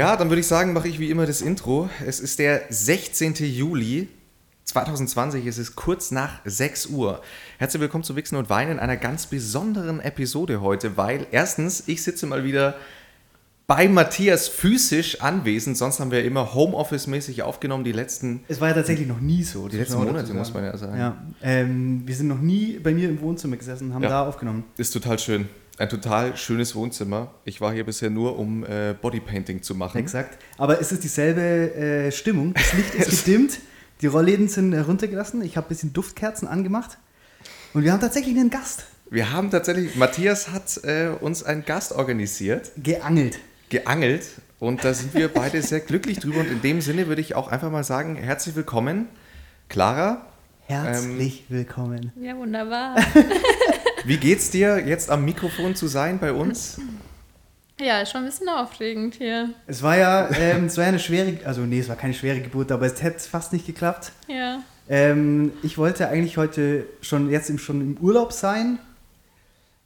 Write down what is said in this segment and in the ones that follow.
Ja, dann würde ich sagen, mache ich wie immer das Intro. Es ist der 16. Juli 2020, es ist kurz nach 6 Uhr. Herzlich willkommen zu Wichsen und Weinen in einer ganz besonderen Episode heute, weil erstens, ich sitze mal wieder bei Matthias physisch anwesend, sonst haben wir immer Homeoffice-mäßig aufgenommen, die letzten... Es war ja tatsächlich noch nie so. Die letzten Monate, muss man ja sagen. Ja, ähm, wir sind noch nie bei mir im Wohnzimmer gesessen und haben ja. da aufgenommen. Ist total schön ein total schönes Wohnzimmer. Ich war hier bisher nur, um äh, Bodypainting zu machen. Exakt. Aber es ist dieselbe äh, Stimmung. Das Licht ist gedimmt, die Rollläden sind heruntergelassen. Ich habe ein bisschen Duftkerzen angemacht. Und wir haben tatsächlich einen Gast. Wir haben tatsächlich, Matthias hat äh, uns einen Gast organisiert. Geangelt. Geangelt. Und da sind wir beide sehr glücklich drüber. Und in dem Sinne würde ich auch einfach mal sagen, herzlich willkommen, Clara. Herzlich ähm, willkommen. Ja, wunderbar. Wie geht's dir, jetzt am Mikrofon zu sein bei uns? Ja, ist schon ein bisschen aufregend hier. Es war ja, ähm, es war ja eine schwere, also nee, es war keine schwere Geburt, aber es hätte fast nicht geklappt. Ja. Ähm, ich wollte eigentlich heute schon jetzt im, schon im Urlaub sein.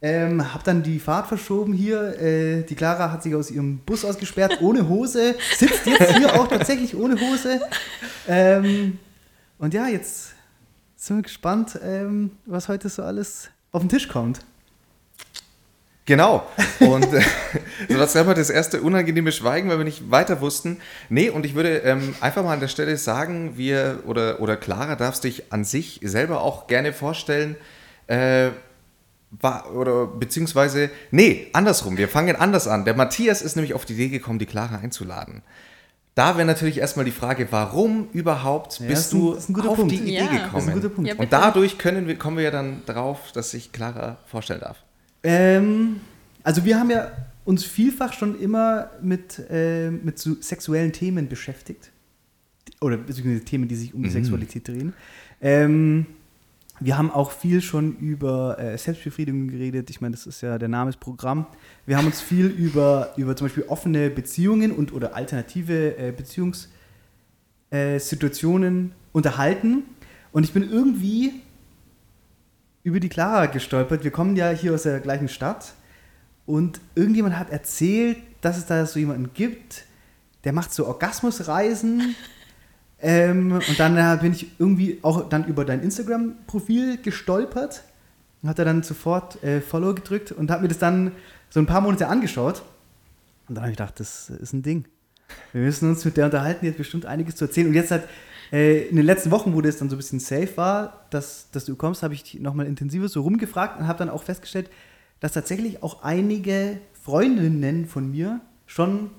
Ähm, hab dann die Fahrt verschoben hier. Äh, die Clara hat sich aus ihrem Bus ausgesperrt, ohne Hose. Sitzt jetzt hier auch tatsächlich ohne Hose. Ähm, und ja, jetzt sind wir gespannt, ähm, was heute so alles auf den Tisch kommt. Genau. Und äh, so war selber das erste unangenehme Schweigen, weil wir nicht weiter wussten. Nee, und ich würde ähm, einfach mal an der Stelle sagen, wir oder, oder Clara darfst dich an sich selber auch gerne vorstellen. Äh, war, oder beziehungsweise, nee, andersrum, wir fangen anders an. Der Matthias ist nämlich auf die Idee gekommen, die Clara einzuladen. Da wäre natürlich erstmal die Frage, warum überhaupt ja, bist ein, du auf Punkt. die Idee ja, gekommen? Ja, und dadurch können wir, kommen wir ja dann drauf, dass sich Clara vorstellen darf. Ähm, also wir haben ja uns vielfach schon immer mit, äh, mit so sexuellen Themen beschäftigt. Oder beziehungsweise Themen, die sich um die mhm. Sexualität drehen. Ähm, wir haben auch viel schon über äh, Selbstbefriedigung geredet. Ich meine, das ist ja der Name des Programms. Wir haben uns viel über, über zum Beispiel offene Beziehungen und oder alternative äh, Beziehungssituationen äh, unterhalten. Und ich bin irgendwie über die Clara gestolpert. Wir kommen ja hier aus der gleichen Stadt. Und irgendjemand hat erzählt, dass es da so jemanden gibt, der macht so Orgasmusreisen ähm, und dann äh, bin ich irgendwie auch dann über dein Instagram-Profil gestolpert und hat er dann sofort äh, Follow gedrückt und hat mir das dann so ein paar Monate angeschaut. Und dann habe ich gedacht, das ist ein Ding. Wir müssen uns mit der unterhalten, jetzt bestimmt einiges zu erzählen. Und jetzt hat äh, in den letzten Wochen, wo das dann so ein bisschen safe war, dass, dass du kommst, habe ich nochmal intensiver so rumgefragt und habe dann auch festgestellt, dass tatsächlich auch einige Freundinnen von mir schon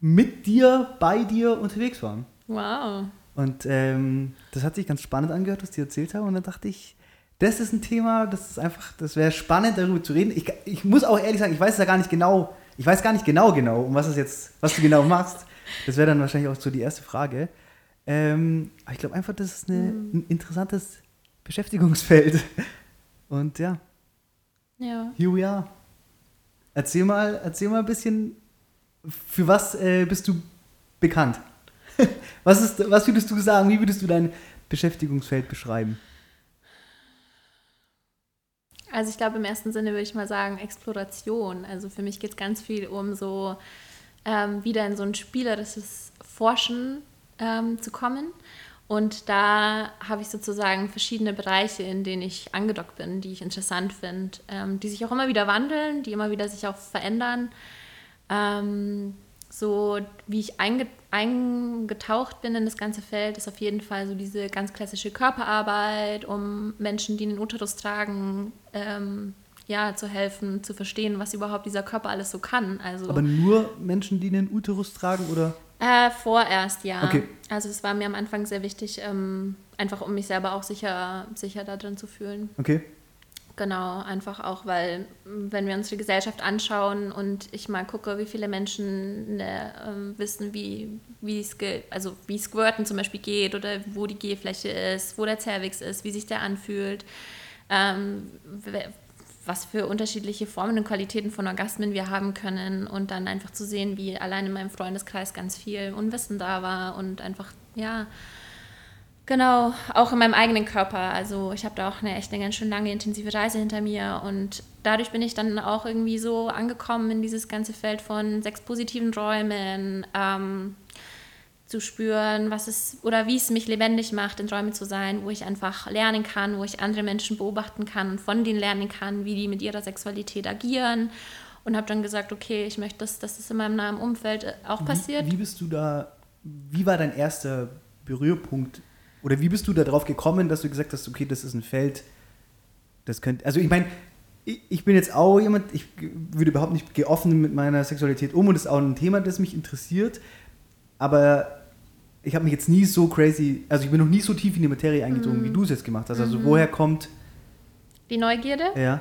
mit dir, bei dir unterwegs waren. Wow. Und ähm, das hat sich ganz spannend angehört, was die erzählt haben. Und dann dachte ich, das ist ein Thema, das ist einfach, das wäre spannend, darüber zu reden. Ich, ich muss auch ehrlich sagen, ich weiß ja gar nicht genau, ich weiß gar nicht genau genau, um was es jetzt, was du genau machst. Das wäre dann wahrscheinlich auch so die erste Frage. Ähm, aber ich glaube einfach, das ist eine, mhm. ein interessantes Beschäftigungsfeld. Und ja. Ja. Here we are. Erzähl mal, erzähl mal ein bisschen, für was äh, bist du bekannt? was, ist, was würdest du sagen? Wie würdest du dein Beschäftigungsfeld beschreiben? Also ich glaube, im ersten Sinne würde ich mal sagen Exploration. Also für mich geht es ganz viel um so ähm, wieder in so ein spielerisches Forschen ähm, zu kommen. Und da habe ich sozusagen verschiedene Bereiche, in denen ich angedockt bin, die ich interessant finde, ähm, die sich auch immer wieder wandeln, die immer wieder sich auch verändern. Ähm, so wie ich einge eingetaucht bin in das ganze Feld, ist auf jeden Fall so diese ganz klassische Körperarbeit, um Menschen, die einen Uterus tragen, ähm, ja, zu helfen, zu verstehen, was überhaupt dieser Körper alles so kann. Also, Aber nur Menschen, die einen Uterus tragen oder? Äh, vorerst, ja. Okay. Also es war mir am Anfang sehr wichtig, ähm, einfach um mich selber auch sicher, sicher da drin zu fühlen. Okay. Genau, einfach auch, weil wenn wir uns die Gesellschaft anschauen und ich mal gucke, wie viele Menschen ne, ähm, wissen, wie, wie es also wie Squirten zum Beispiel geht oder wo die Gehfläche ist, wo der Cervix ist, wie sich der anfühlt, ähm, was für unterschiedliche Formen und Qualitäten von Orgasmen wir haben können und dann einfach zu sehen, wie allein in meinem Freundeskreis ganz viel Unwissen da war und einfach, ja, Genau, auch in meinem eigenen Körper. Also ich habe da auch eine echt eine ganz schön lange intensive Reise hinter mir und dadurch bin ich dann auch irgendwie so angekommen in dieses ganze Feld von sechs positiven Träumen, ähm, zu spüren, was es oder wie es mich lebendig macht, in Träumen zu sein, wo ich einfach lernen kann, wo ich andere Menschen beobachten kann und von denen lernen kann, wie die mit ihrer Sexualität agieren. Und habe dann gesagt, okay, ich möchte, dass, dass das in meinem nahen Umfeld äh, auch passiert. Wie, wie bist du da, wie war dein erster Berührpunkt oder wie bist du darauf gekommen, dass du gesagt hast, okay, das ist ein Feld, das könnte, also ich meine, ich, ich bin jetzt auch jemand, ich würde überhaupt nicht geoffen mit meiner Sexualität um und das ist auch ein Thema, das mich interessiert, aber ich habe mich jetzt nie so crazy, also ich bin noch nie so tief in die Materie eingedrungen, Mhm. wie du es jetzt gemacht hast. Also woher kommt, Die Neugierde. ja,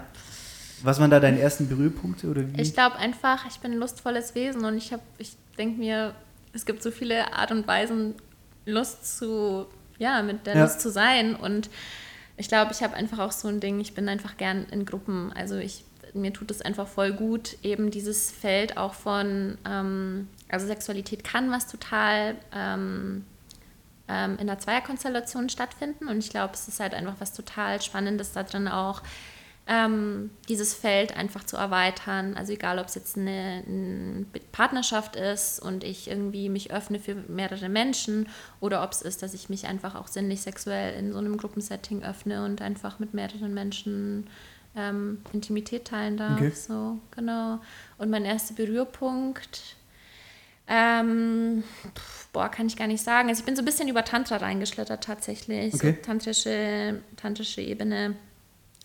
was waren da deine ersten Berührpunkte oder wie? Ich glaube einfach, ich bin ein lustvolles Wesen und ich habe, ich denke mir, es gibt so viele Art und Weisen, Lust zu, ja, mit der Ja. Lust zu sein. Und ich glaube, ich habe einfach auch so ein Ding, ich bin einfach gern in Gruppen. Also ich, mir tut es einfach voll gut, eben dieses Feld auch von, ähm, also Sexualität kann was total ähm, ähm, in der Zweierkonstellation stattfinden. Und ich glaube, es ist halt einfach was total Spannendes da drin auch, ähm, dieses Feld einfach zu erweitern. Also egal, ob es jetzt eine, eine Partnerschaft ist und ich irgendwie mich öffne für mehrere Menschen oder ob es ist, dass ich mich einfach auch sinnlich sexuell in so einem Gruppensetting öffne und einfach mit mehreren Menschen ähm, Intimität teilen darf. Okay. So, genau. Und mein erster Berührpunkt, ähm, boah, kann ich gar nicht sagen. Also ich bin so ein bisschen über Tantra reingeschlittert tatsächlich. Okay. So tantrische, tantrische Ebene.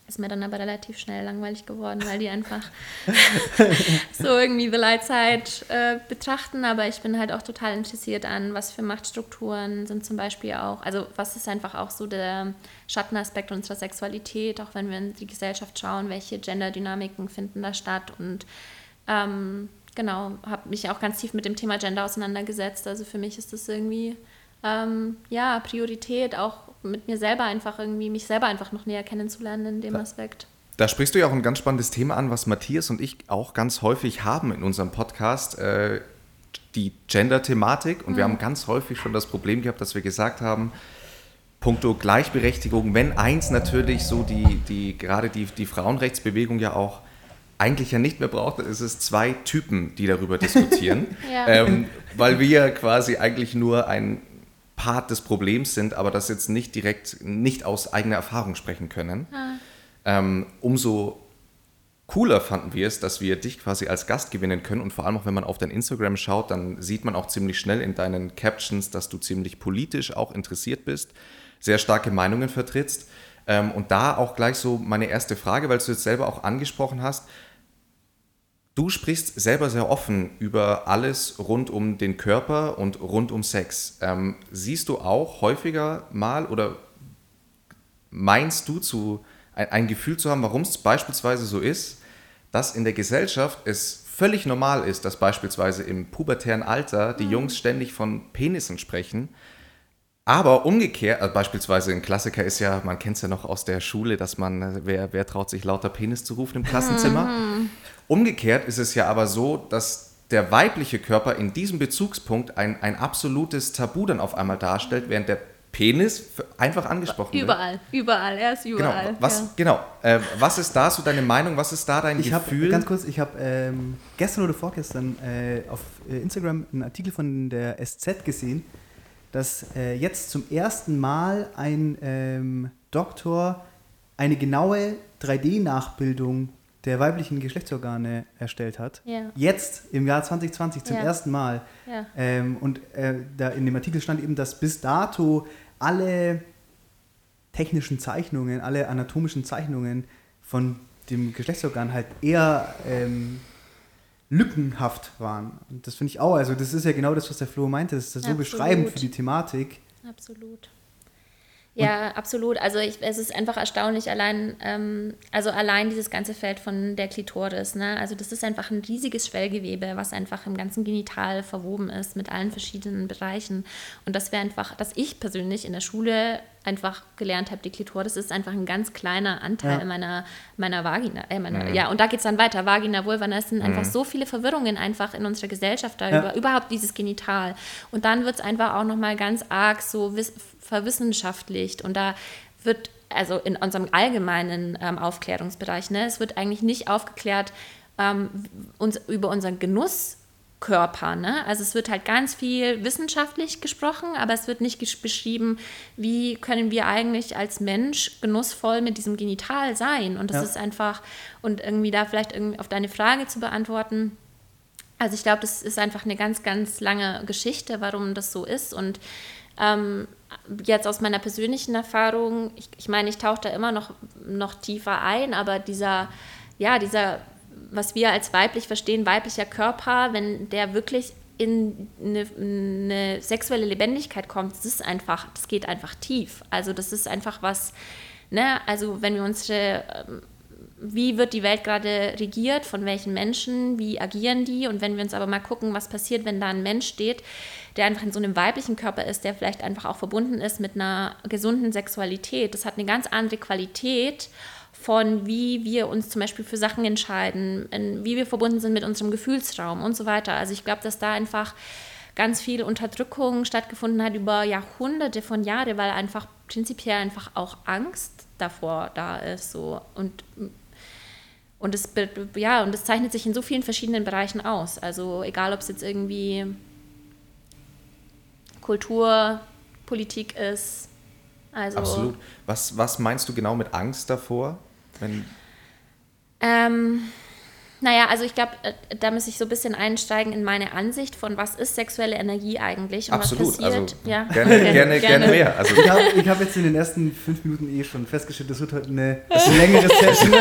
Ist mir dann aber relativ schnell langweilig geworden, weil die einfach so irgendwie The Light Side äh, betrachten. Aber ich bin halt auch total interessiert an, was für Machtstrukturen sind zum Beispiel auch, also was ist einfach auch so der Schattenaspekt unserer Sexualität, auch wenn wir in die Gesellschaft schauen, welche Genderdynamiken finden da statt und ähm, genau, habe mich auch ganz tief mit dem Thema Gender auseinandergesetzt. Also für mich ist das irgendwie ähm, ja Priorität, auch mit mir selber einfach irgendwie, mich selber einfach noch näher kennenzulernen in dem Aspekt. Da sprichst du ja auch ein ganz spannendes Thema an, was Matthias und ich auch ganz häufig haben in unserem Podcast, äh, die Gender-Thematik. Und wir haben ganz häufig schon das Problem gehabt, dass wir gesagt haben, puncto Gleichberechtigung, wenn eins natürlich so die, die gerade die, die Frauenrechtsbewegung ja auch eigentlich ja nicht mehr braucht, dann ist es zwei Typen, die darüber diskutieren. Ja. ähm, weil wir quasi eigentlich nur ein Part des Problems sind, aber das jetzt nicht direkt, nicht aus eigener Erfahrung sprechen können. Ähm, umso cooler fanden wir es, dass wir dich quasi als Gast gewinnen können und vor allem auch, wenn man auf dein Instagram schaut, dann sieht man auch ziemlich schnell in deinen Captions, dass du ziemlich politisch auch interessiert bist, sehr starke Meinungen vertrittst. Ähm, und da auch gleich so meine erste Frage, weil du jetzt selber auch angesprochen hast, Du sprichst selber sehr offen über alles rund um den Körper und rund um Sex. Ähm, siehst du auch häufiger mal oder meinst du zu ein, ein Gefühl zu haben, warum es beispielsweise so ist, dass in der Gesellschaft es völlig normal ist, dass beispielsweise im pubertären Alter die Jungs ständig von Penissen sprechen, aber umgekehrt, also beispielsweise ein Klassiker ist ja, man kennt es ja noch aus der Schule, dass man, äh, wer, wer traut sich lauter Penis zu rufen im Klassenzimmer? Umgekehrt ist es ja aber so, dass der weibliche Körper in diesem Bezugspunkt ein, ein absolutes Tabu dann auf einmal darstellt, während der Penis einfach angesprochen wird. Überall, überall, er ist Genau, überall. was, ja. genau. Äh, was ist da so deine Meinung? Was ist da dein Ich habe Gefühl? ganz kurz, ich habe ähm, gestern oder vorgestern äh, auf äh, Instagram einen Artikel von der SZ gesehen, dass äh, jetzt zum ersten Mal ein ähm, Doktor eine genaue 3D-Nachbildung der weiblichen Geschlechtsorgane erstellt hat. Ja. Jetzt im Jahr 2020 zum Ja. ersten Mal. Ja. Ähm, und äh, da in dem Artikel stand eben, dass bis dato alle technischen Zeichnungen, alle anatomischen Zeichnungen von dem Geschlechtsorgan halt eher ähm, lückenhaft waren. Und das finde ich auch, also das ist ja genau das, was der Flo meinte, das ist so Absolut. beschreibend für die Thematik. Absolut. Ja, absolut. Also ich, es ist einfach erstaunlich, allein, ähm, also allein dieses ganze Feld von der Klitoris. Ne? Also das ist einfach ein riesiges Schwellgewebe, was einfach im ganzen Genital verwoben ist mit allen verschiedenen Bereichen. Und das wäre einfach, dass ich persönlich in der Schule einfach gelernt habe, die Klitoris ist einfach ein ganz kleiner Anteil Ja. meiner, meiner Vagina. Äh, meiner, Ja, und da geht es dann weiter. Vagina, Vulva, es sind einfach so viele Verwirrungen einfach in unserer Gesellschaft Ja. darüber, überhaupt dieses Genital. Und dann wird es einfach auch nochmal ganz arg so verwissenschaftlicht und da wird, also in unserem allgemeinen ähm, Aufklärungsbereich, ne, es wird eigentlich nicht aufgeklärt ähm, uns, über unseren Genusskörper. Ne? Also es wird halt ganz viel wissenschaftlich gesprochen, aber es wird nicht beschrieben, wie können wir eigentlich als Mensch genussvoll mit diesem Genital sein. Und das Ja. ist einfach, und irgendwie da vielleicht irgendwie auf deine Frage zu beantworten, also ich glaube, das ist einfach eine ganz, ganz lange Geschichte, warum das so ist. Und ähm, jetzt aus meiner persönlichen Erfahrung, ich, ich meine, ich tauche da immer noch, noch tiefer ein, aber dieser, ja, dieser, was wir als weiblich verstehen, weiblicher Körper, wenn der wirklich in eine, eine sexuelle Lebendigkeit kommt, das ist einfach, das geht einfach tief. Also das ist einfach was, ne, also wenn wir ähm, wie wird die Welt gerade regiert, von welchen Menschen, wie agieren die. Und wenn wir uns aber mal gucken, was passiert, wenn da ein Mensch steht, der einfach in so einem weiblichen Körper ist, der vielleicht einfach auch verbunden ist mit einer gesunden Sexualität, das hat eine ganz andere Qualität von wie wir uns zum Beispiel für Sachen entscheiden, wie wir verbunden sind mit unserem Gefühlsraum und so weiter. Also ich glaube, dass da einfach ganz viel Unterdrückung stattgefunden hat über Jahrhunderte von Jahren, weil einfach prinzipiell einfach auch Angst davor da ist. So. Und und es, ja, und es zeichnet sich in so vielen verschiedenen Bereichen aus. Also egal, ob es jetzt irgendwie Kultur, Politik ist. Also, Absolut. Was, was meinst du genau mit Angst davor? Ähm, naja, also ich glaube, äh, da muss ich so ein bisschen einsteigen in meine Ansicht von, was ist sexuelle Energie eigentlich und absolut. was passiert. Also ja, gerne, gerne, gerne, mehr. Also Ich habe ich hab jetzt in den ersten fünf Minuten eh schon festgestellt, das wird heute eine, eine längere Session.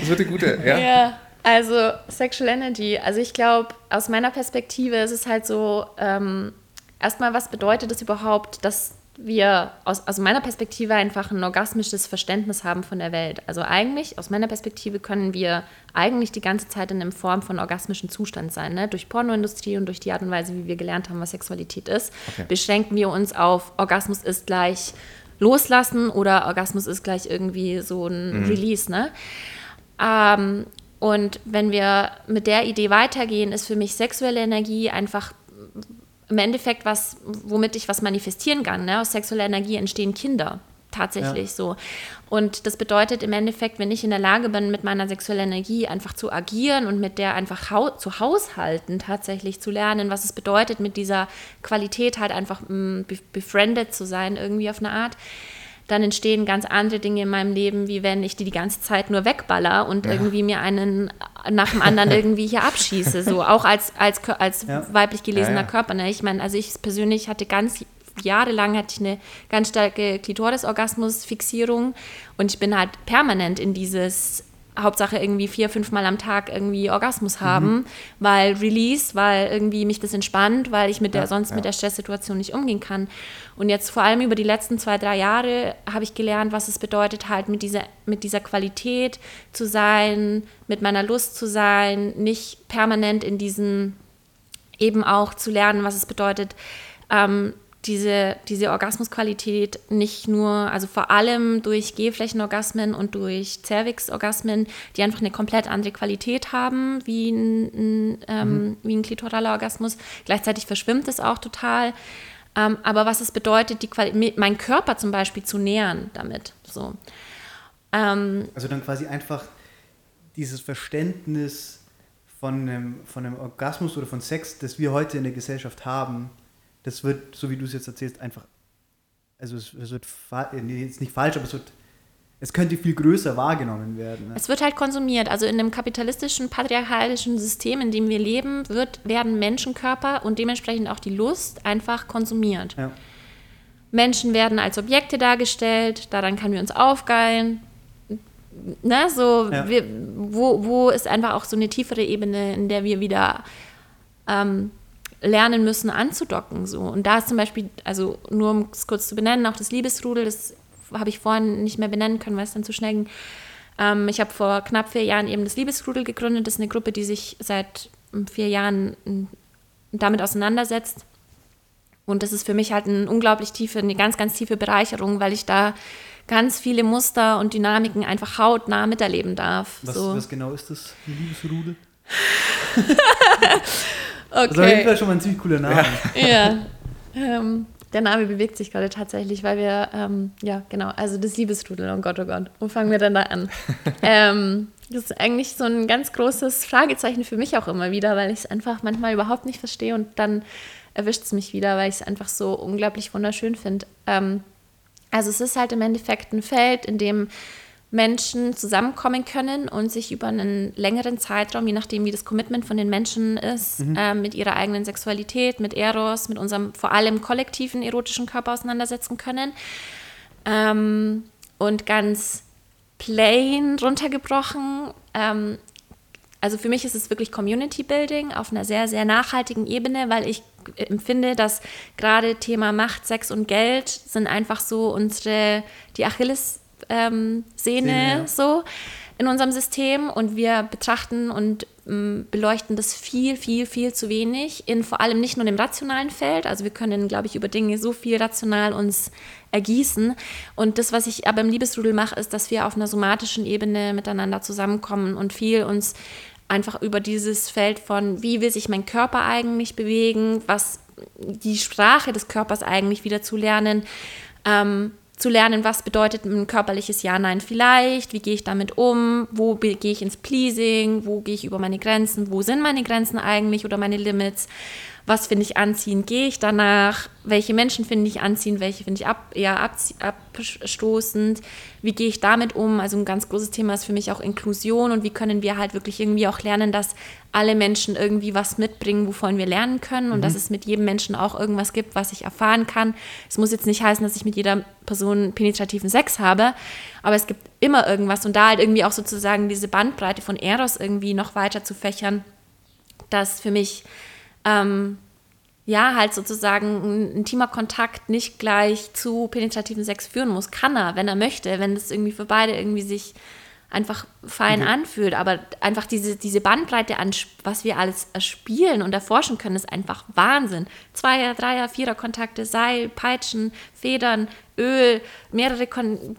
das wird eine gute. Ja. Ja. also Sexual Energy. Also ich glaube, aus meiner Perspektive ist es halt so, ähm, erstmal, was bedeutet es überhaupt, dass wir aus, aus meiner Perspektive einfach ein orgasmisches Verständnis haben von der Welt. Also eigentlich, aus meiner Perspektive können wir eigentlich die ganze Zeit in einer Form von orgasmischen Zustand sein. Ne? Durch Pornoindustrie und durch die Art und Weise, wie wir gelernt haben, was Sexualität ist, Okay. beschränken wir uns auf Orgasmus ist gleich loslassen oder Orgasmus ist gleich irgendwie so ein Release. Ne? Ähm, und wenn wir mit der Idee weitergehen, ist für mich sexuelle Energie einfach im Endeffekt was, womit ich was manifestieren kann. Ne? Aus sexueller Energie entstehen Kinder. Tatsächlich Ja. so. Und das bedeutet im Endeffekt, wenn ich in der Lage bin, mit meiner sexuellen Energie einfach zu agieren und mit der einfach hau zu haushalten, tatsächlich zu lernen, was es bedeutet, mit dieser Qualität halt einfach mm, be befriended zu sein, irgendwie auf eine Art, dann entstehen ganz andere Dinge in meinem Leben, wie wenn ich die die ganze Zeit nur wegballer und irgendwie mir einen nach dem anderen irgendwie hier abschieße. So auch als, als, als Ja. weiblich gelesener Ja, ja. Körper. Ne? Ich meine, also ich persönlich hatte ganz jahrelang hatte ich eine ganz starke Klitorisorgasmusfixierung und ich bin halt permanent in dieses Hauptsache irgendwie vier, fünf Mal am Tag irgendwie Orgasmus haben, weil Release, weil irgendwie mich das entspannt, weil ich mit der Ja, sonst ja. mit der Stresssituation nicht umgehen kann. Und jetzt vor allem über die letzten zwei, drei Jahre habe ich gelernt, was es bedeutet, halt mit dieser, mit dieser Qualität zu sein, mit meiner Lust zu sein, nicht permanent in diesen eben auch zu lernen, was es bedeutet, ähm, diese, diese Orgasmusqualität nicht nur, also vor allem durch Gehflächenorgasmen und durch Cervix-Orgasmen, die einfach eine komplett andere Qualität haben, wie ein, ein, ähm, wie ein klitoraler Orgasmus. Gleichzeitig verschwimmt es auch total. Ähm, aber was es bedeutet, die Quali Körper zum Beispiel zu nähern damit. So. Ähm, Also dann quasi einfach dieses Verständnis von einem, von einem Orgasmus oder von Sex, das wir heute in der Gesellschaft haben, das wird, so wie du es jetzt erzählst, einfach, also es, es wird, äh, nee, jetzt nicht falsch, aber es wird, es könnte viel größer wahrgenommen werden. Ne? Es wird halt konsumiert. Also in einem kapitalistischen, patriarchalischen System, in dem wir leben, wird, werden Menschenkörper und dementsprechend auch die Lust einfach konsumiert. Ja. Menschen werden als Objekte dargestellt, daran können wir uns aufgeilen. Ne, so, Ja. wir, wo, wo ist einfach auch so eine tiefere Ebene, in der wir wieder ähm, lernen müssen anzudocken. So. Und da ist zum Beispiel, also nur um es kurz zu benennen, auch das Liebesrudel, das habe ich vorhin nicht mehr benennen können, weil es dann zu schnell ging. Ähm, ich habe vor knapp vier Jahren eben das Liebesrudel gegründet. Das ist eine Gruppe, die sich seit vier Jahren damit auseinandersetzt. Und das ist für mich halt eine unglaublich tiefe, eine ganz, ganz tiefe Bereicherung, weil ich da ganz viele Muster und Dynamiken einfach hautnah miterleben darf. Was, so. was genau ist das, Liebesrudel? okay. Das ist auf jeden Fall schon mal ein ziemlich cooler Name. Ja. ja. Ähm, der Name bewegt sich gerade tatsächlich, weil wir, ähm, ja, genau, also das Liebesrudel, oh Gott, oh Gott, wo fangen wir denn da an? ähm, das ist eigentlich so ein ganz großes Fragezeichen für mich auch immer wieder, weil ich es einfach manchmal überhaupt nicht verstehe und dann erwischt es mich wieder, weil ich es einfach so unglaublich wunderschön finde. Ähm, also es ist halt im Endeffekt ein Feld, in dem Menschen zusammenkommen können und sich über einen längeren Zeitraum, je nachdem wie das Commitment von den Menschen ist, mhm. äh, mit ihrer eigenen Sexualität, mit Eros, mit unserem vor allem kollektiven erotischen Körper auseinandersetzen können. Ähm, und ganz plain runtergebrochen, ähm, also für mich ist es wirklich Community Building auf einer sehr, sehr nachhaltigen Ebene, weil ich empfinde, dass gerade Thema Macht, Sex und Geld sind einfach so unsere, die Achilles- ähm, Sehne ja. so in unserem System und wir betrachten und ähm, beleuchten das viel, viel, viel zu wenig in vor allem nicht nur im rationalen Feld. Also wir können, glaube ich, über Dinge so viel rational uns ergießen. Und das, was ich aber im Liebesrudel mache, ist, dass wir auf einer somatischen Ebene miteinander zusammenkommen und viel uns einfach über dieses Feld von, wie will sich mein Körper eigentlich bewegen, was die Sprache des Körpers eigentlich wieder zu lernen. Ähm, zu lernen, was bedeutet ein körperliches Ja, Nein vielleicht, wie gehe ich damit um, wo gehe ich ins Pleasing, wo gehe ich über meine Grenzen, wo sind meine Grenzen eigentlich oder meine Limits was finde ich anziehend, gehe ich danach, welche Menschen finde ich anziehend, welche finde ich ab, eher ab, abstoßend, wie gehe ich damit um. Also ein ganz großes Thema ist für mich auch Inklusion und wie können wir halt wirklich irgendwie auch lernen, dass alle Menschen irgendwie was mitbringen, wovon wir lernen können und mhm. dass es mit jedem Menschen auch irgendwas gibt, was ich erfahren kann. Es muss jetzt nicht heißen, dass ich mit jeder Person penetrativen Sex habe, aber es gibt immer irgendwas und da halt irgendwie auch sozusagen diese Bandbreite von Eros irgendwie noch weiter zu fächern, das für mich ähm, ja, halt sozusagen ein intimer Kontakt nicht gleich zu penetrativen Sex führen muss. Kann er, wenn er möchte, wenn das irgendwie für beide irgendwie sich einfach fein mhm. anfühlt. Aber einfach diese, diese Bandbreite an, was wir alles erspielen und erforschen können, ist einfach Wahnsinn. Zweier, Dreier, Vierer Kontakte, Seil, Peitschen, Federn, Öl, mehrere Kon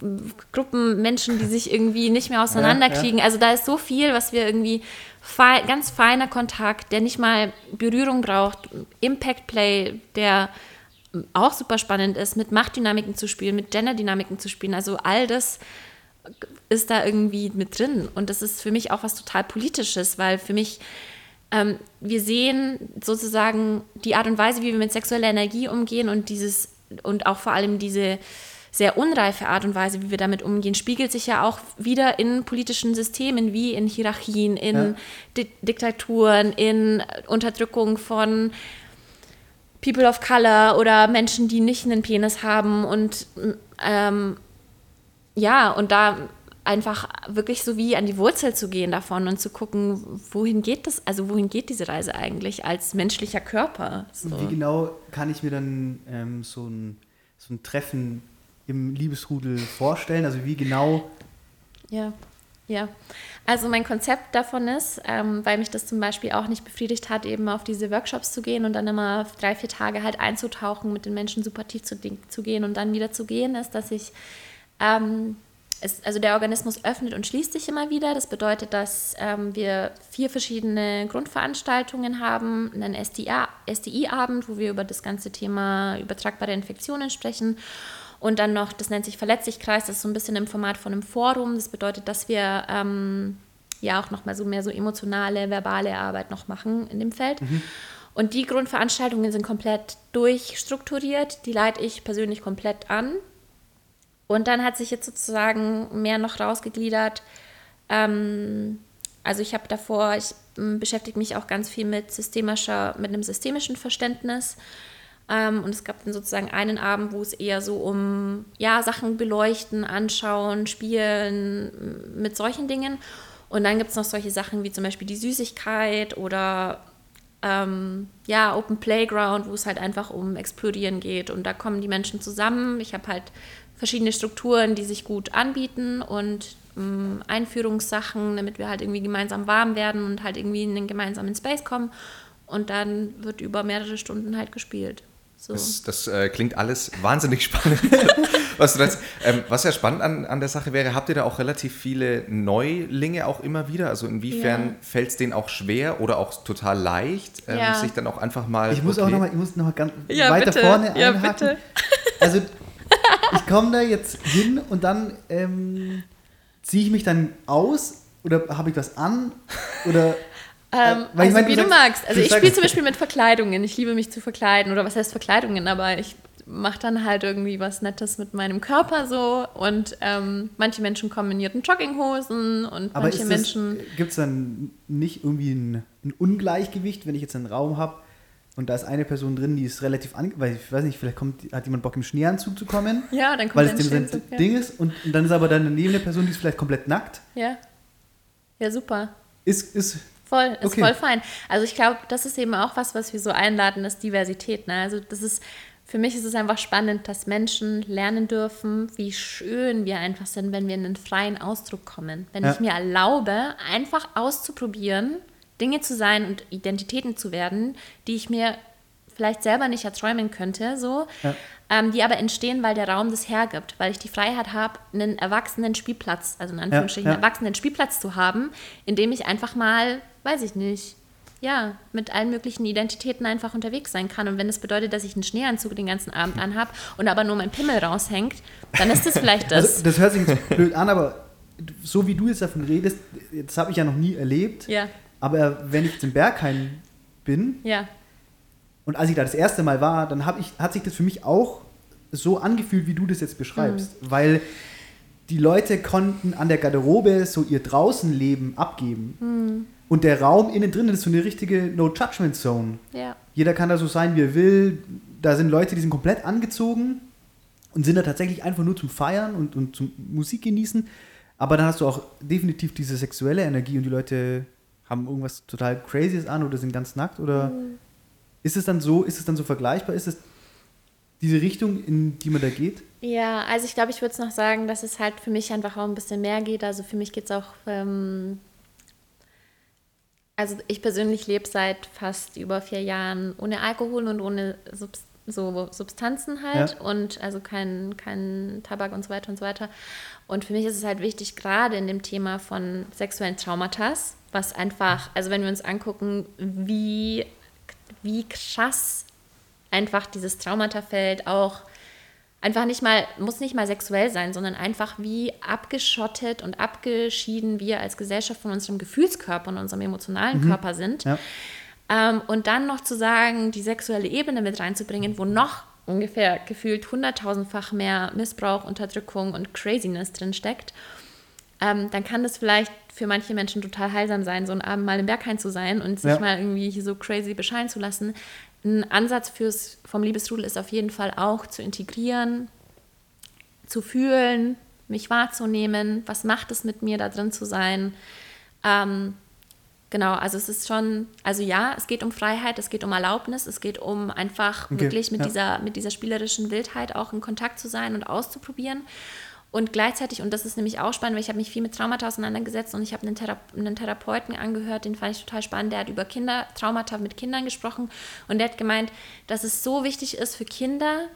Gruppen Menschen, die sich irgendwie nicht mehr auseinanderkriegen. Ja, ja. Also da ist so viel, was wir irgendwie fein, ganz feiner Kontakt, der nicht mal Berührung braucht, Impact Play, der auch super spannend ist, mit Machtdynamiken zu spielen, mit Genderdynamiken zu spielen. Also all das ist da irgendwie mit drin. Und das ist für mich auch was total Politisches, weil für mich, ähm, wir sehen sozusagen die Art und Weise, wie wir mit sexueller Energie umgehen und dieses und auch vor allem diese sehr unreife Art und Weise, wie wir damit umgehen, spiegelt sich ja auch wieder in politischen Systemen wie in Hierarchien, in ja. Di Diktaturen, in Unterdrückung von People of Color oder Menschen, die nicht einen Penis haben und ähm, ja, und da einfach wirklich so wie an die Wurzel zu gehen davon und zu gucken, wohin geht das, also wohin geht diese Reise eigentlich als menschlicher Körper? So. Wie genau kann ich mir dann ähm, so, ein, so ein Treffen im Liebesrudel vorstellen? Also wie genau? Ja, ja. Also mein Konzept davon ist, ähm, weil mich das zum Beispiel auch nicht befriedigt hat, eben auf diese Workshops zu gehen und dann immer drei, vier Tage halt einzutauchen, mit den Menschen super tief zu, zu gehen und dann wieder zu gehen, ist, dass ich ähm, es, also der Organismus öffnet und schließt sich immer wieder. Das bedeutet, dass ähm, wir vier verschiedene Grundveranstaltungen haben, einen SDI-Abend, wo wir über das ganze Thema übertragbare Infektionen sprechen und dann noch, das nennt sich Verletzlichkreis, das ist so ein bisschen im Format von einem Forum. Das bedeutet, dass wir ähm, ja auch noch mal so mehr so emotionale, verbale Arbeit noch machen in dem Feld. Mhm. Und die Grundveranstaltungen sind komplett durchstrukturiert. Die leite ich persönlich komplett an. Und dann hat sich jetzt sozusagen mehr noch rausgegliedert. Ähm, also ich habe davor, ich ähm, beschäftige mich auch ganz viel mit systemischer, mit einem systemischen Verständnis. Ähm, und es gab dann sozusagen einen Abend, wo es eher so um ja, Sachen beleuchten, anschauen, spielen, mit solchen Dingen. Und dann gibt es noch solche Sachen wie zum Beispiel die Süßigkeit oder ähm, ja, Open Playground, wo es halt einfach um Explorieren geht. Und da kommen die Menschen zusammen. Ich habe halt verschiedene Strukturen, die sich gut anbieten und ähm, Einführungssachen, damit wir halt irgendwie gemeinsam warm werden und halt irgendwie in den gemeinsamen Space kommen. Und dann wird über mehrere Stunden halt gespielt. So. Das, das äh, klingt alles wahnsinnig spannend. was, du das, ähm, was ja spannend an, an der Sache wäre, habt ihr da auch relativ viele Neulinge auch immer wieder? Also inwiefern Ja. fällt es denen auch schwer oder auch total leicht, ähm, Ja. sich dann auch einfach mal. Ich muss auch okay, noch mal, ich muss noch mal ganz Ja, weiter bitte. vorne Ja, einhaken. bitte. Also ich komme da jetzt hin und dann ähm, ziehe ich mich dann aus oder habe ich was an oder Ähm, Äh, also meine, wie du sagst- magst. Also ich spiele zum Beispiel mit Verkleidungen. Ich liebe mich zu verkleiden. Oder was heißt Verkleidungen? Aber ich mache dann halt irgendwie was Nettes mit meinem Körper so. Und ähm, manche Menschen kommen in ihren Jogginghosen und aber manche ist Menschen. gibt es dann nicht irgendwie ein, ein Ungleichgewicht, wenn ich jetzt einen Raum habe und da ist eine Person drin, die ist relativ an, weil ich weiß nicht, vielleicht kommt, hat jemand Bock im Schneeanzug zu kommen, Ja, dann kommt weil es dem sein ja. Ding ist und, und dann ist aber dann daneben eine Person, die ist vielleicht komplett nackt. Ja. Ja, super. Ist, ist Voll, ist Okay. voll fein. Also ich glaube, das ist eben auch was, was wir so einladen, ist Diversität. Ne? Also das ist, für mich ist es einfach spannend, dass Menschen lernen dürfen, wie schön wir einfach sind, wenn wir in einen freien Ausdruck kommen. Wenn Ja. ich mir erlaube, einfach auszuprobieren, Dinge zu sein und Identitäten zu werden, die ich mir vielleicht selber nicht erträumen könnte, so, Ja. ähm, die aber entstehen, weil der Raum das hergibt, weil ich die Freiheit habe, einen erwachsenen Spielplatz, also in Anführungsstrichen ja. einen erwachsenen Spielplatz zu haben, in dem ich einfach mal, weiß ich nicht, ja, mit allen möglichen Identitäten einfach unterwegs sein kann. Und wenn das bedeutet, dass ich einen Schneeanzug den ganzen Abend anhab und aber nur mein Pimmel raushängt, dann ist das vielleicht das. Also, das hört sich jetzt blöd an, aber so wie du jetzt davon redest, das habe ich ja noch nie erlebt. ja, Aber wenn ich jetzt im Berghain bin ja, und als ich da das erste Mal war, dann ich, hat sich das für mich auch so angefühlt, wie du das jetzt beschreibst. Mhm. Weil die Leute konnten an der Garderobe so ihr Draußenleben abgeben. Mhm. Und der Raum innen drin ist so eine richtige No-Judgment-Zone. ja. Jeder kann da so sein, wie er will. Da sind Leute, die sind komplett angezogen und sind da tatsächlich einfach nur zum Feiern und, und zum Musik genießen. Aber dann hast du auch definitiv diese sexuelle Energie und die Leute haben irgendwas total Crazyes an oder sind ganz nackt. Oder ist es dann so, ist es dann so vergleichbar? Ist es diese Richtung, in die man da geht? Ja, also ich glaube, ich würde es noch sagen, dass es halt für mich einfach auch ein bisschen mehr geht. Also für mich geht es auch, ähm, also ich persönlich lebe seit fast über vier Jahren ohne Alkohol und ohne Subs so Substanzen halt Ja. und also kein, kein Tabak und so weiter und so weiter. Und für mich ist es halt wichtig, gerade in dem Thema von sexuellen Traumata, was einfach, also wenn wir uns angucken, wie, wie krass einfach dieses Traumatafeld auch einfach nicht mal, muss nicht mal sexuell sein, sondern einfach wie abgeschottet und abgeschieden wir als Gesellschaft von unserem Gefühlskörper und unserem emotionalen Körper sind. Ja. Ähm, und dann noch zu sagen, die sexuelle Ebene mit reinzubringen, wo noch ungefähr gefühlt hunderttausendfach mehr Missbrauch, Unterdrückung und Craziness drin steckt, ähm, dann kann das vielleicht für manche Menschen total heilsam sein, so einen Abend mal im Berghain zu sein und sich Ja. mal irgendwie so crazy bescheiden zu lassen. Ein Ansatz fürs, vom Liebesrudel ist auf jeden Fall auch zu integrieren, zu fühlen, mich wahrzunehmen, was macht es mit mir, da drin zu sein. Ähm, genau, also es ist schon, also ja, es geht um Freiheit, es geht um Erlaubnis, es geht um einfach Okay, wirklich mit, ja. dieser, mit dieser spielerischen Wildheit auch in Kontakt zu sein und auszuprobieren. Und gleichzeitig, und das ist nämlich auch spannend, weil ich habe mich viel mit Traumata auseinandergesetzt und ich habe einen, Thera einen Therapeuten angehört, den fand ich total spannend, der hat über Kinder, Traumata mit Kindern gesprochen und der hat gemeint, dass es so wichtig ist für Kinder,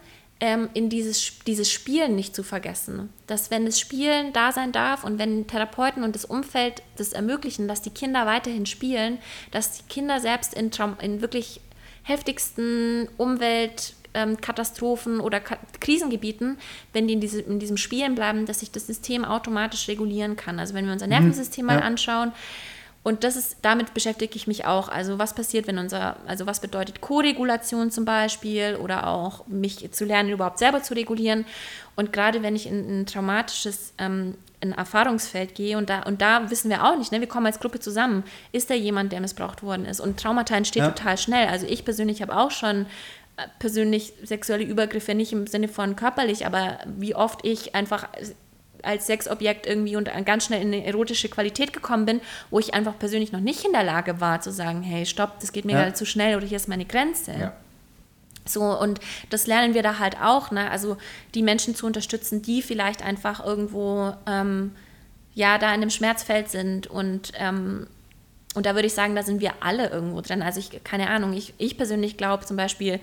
ähm, in dieses, dieses Spielen nicht zu vergessen. Dass wenn das Spielen da sein darf und wenn Therapeuten und das Umfeld das ermöglichen, dass die Kinder weiterhin spielen, dass die Kinder selbst in, Traum in wirklich heftigsten Umweltkatastrophen oder Ka Krisengebieten, wenn die in, diese, in diesem Spielen bleiben, dass sich das System automatisch regulieren kann. Also wenn wir unser Nervensystem mal ja. anschauen, und das ist, damit beschäftige ich mich auch. Also was passiert, wenn unser, also was bedeutet Co-Regulation zum Beispiel oder auch mich zu lernen, überhaupt selber zu regulieren. Und gerade wenn ich in ein traumatisches ähm, ein Erfahrungsfeld gehe und da, und da wissen wir auch nicht, ne, wir kommen als Gruppe zusammen, ist da jemand, der missbraucht worden ist? Und Traumata entsteht Ja. total schnell. Also ich persönlich habe auch schon persönlich sexuelle Übergriffe, nicht im Sinne von körperlich, aber wie oft ich einfach als Sexobjekt irgendwie und ganz schnell in eine erotische Qualität gekommen bin, wo ich einfach persönlich noch nicht in der Lage war zu sagen, hey, stopp, das geht mir Ja. gerade zu schnell oder hier ist meine Grenze. Ja. So, und das lernen wir da halt auch, ne? Also die Menschen zu unterstützen, die vielleicht einfach irgendwo ähm, ja da in einem Schmerzfeld sind und ähm, und da würde ich sagen, da sind wir alle irgendwo drin. Also ich, keine Ahnung, ich, ich persönlich glaube zum Beispiel,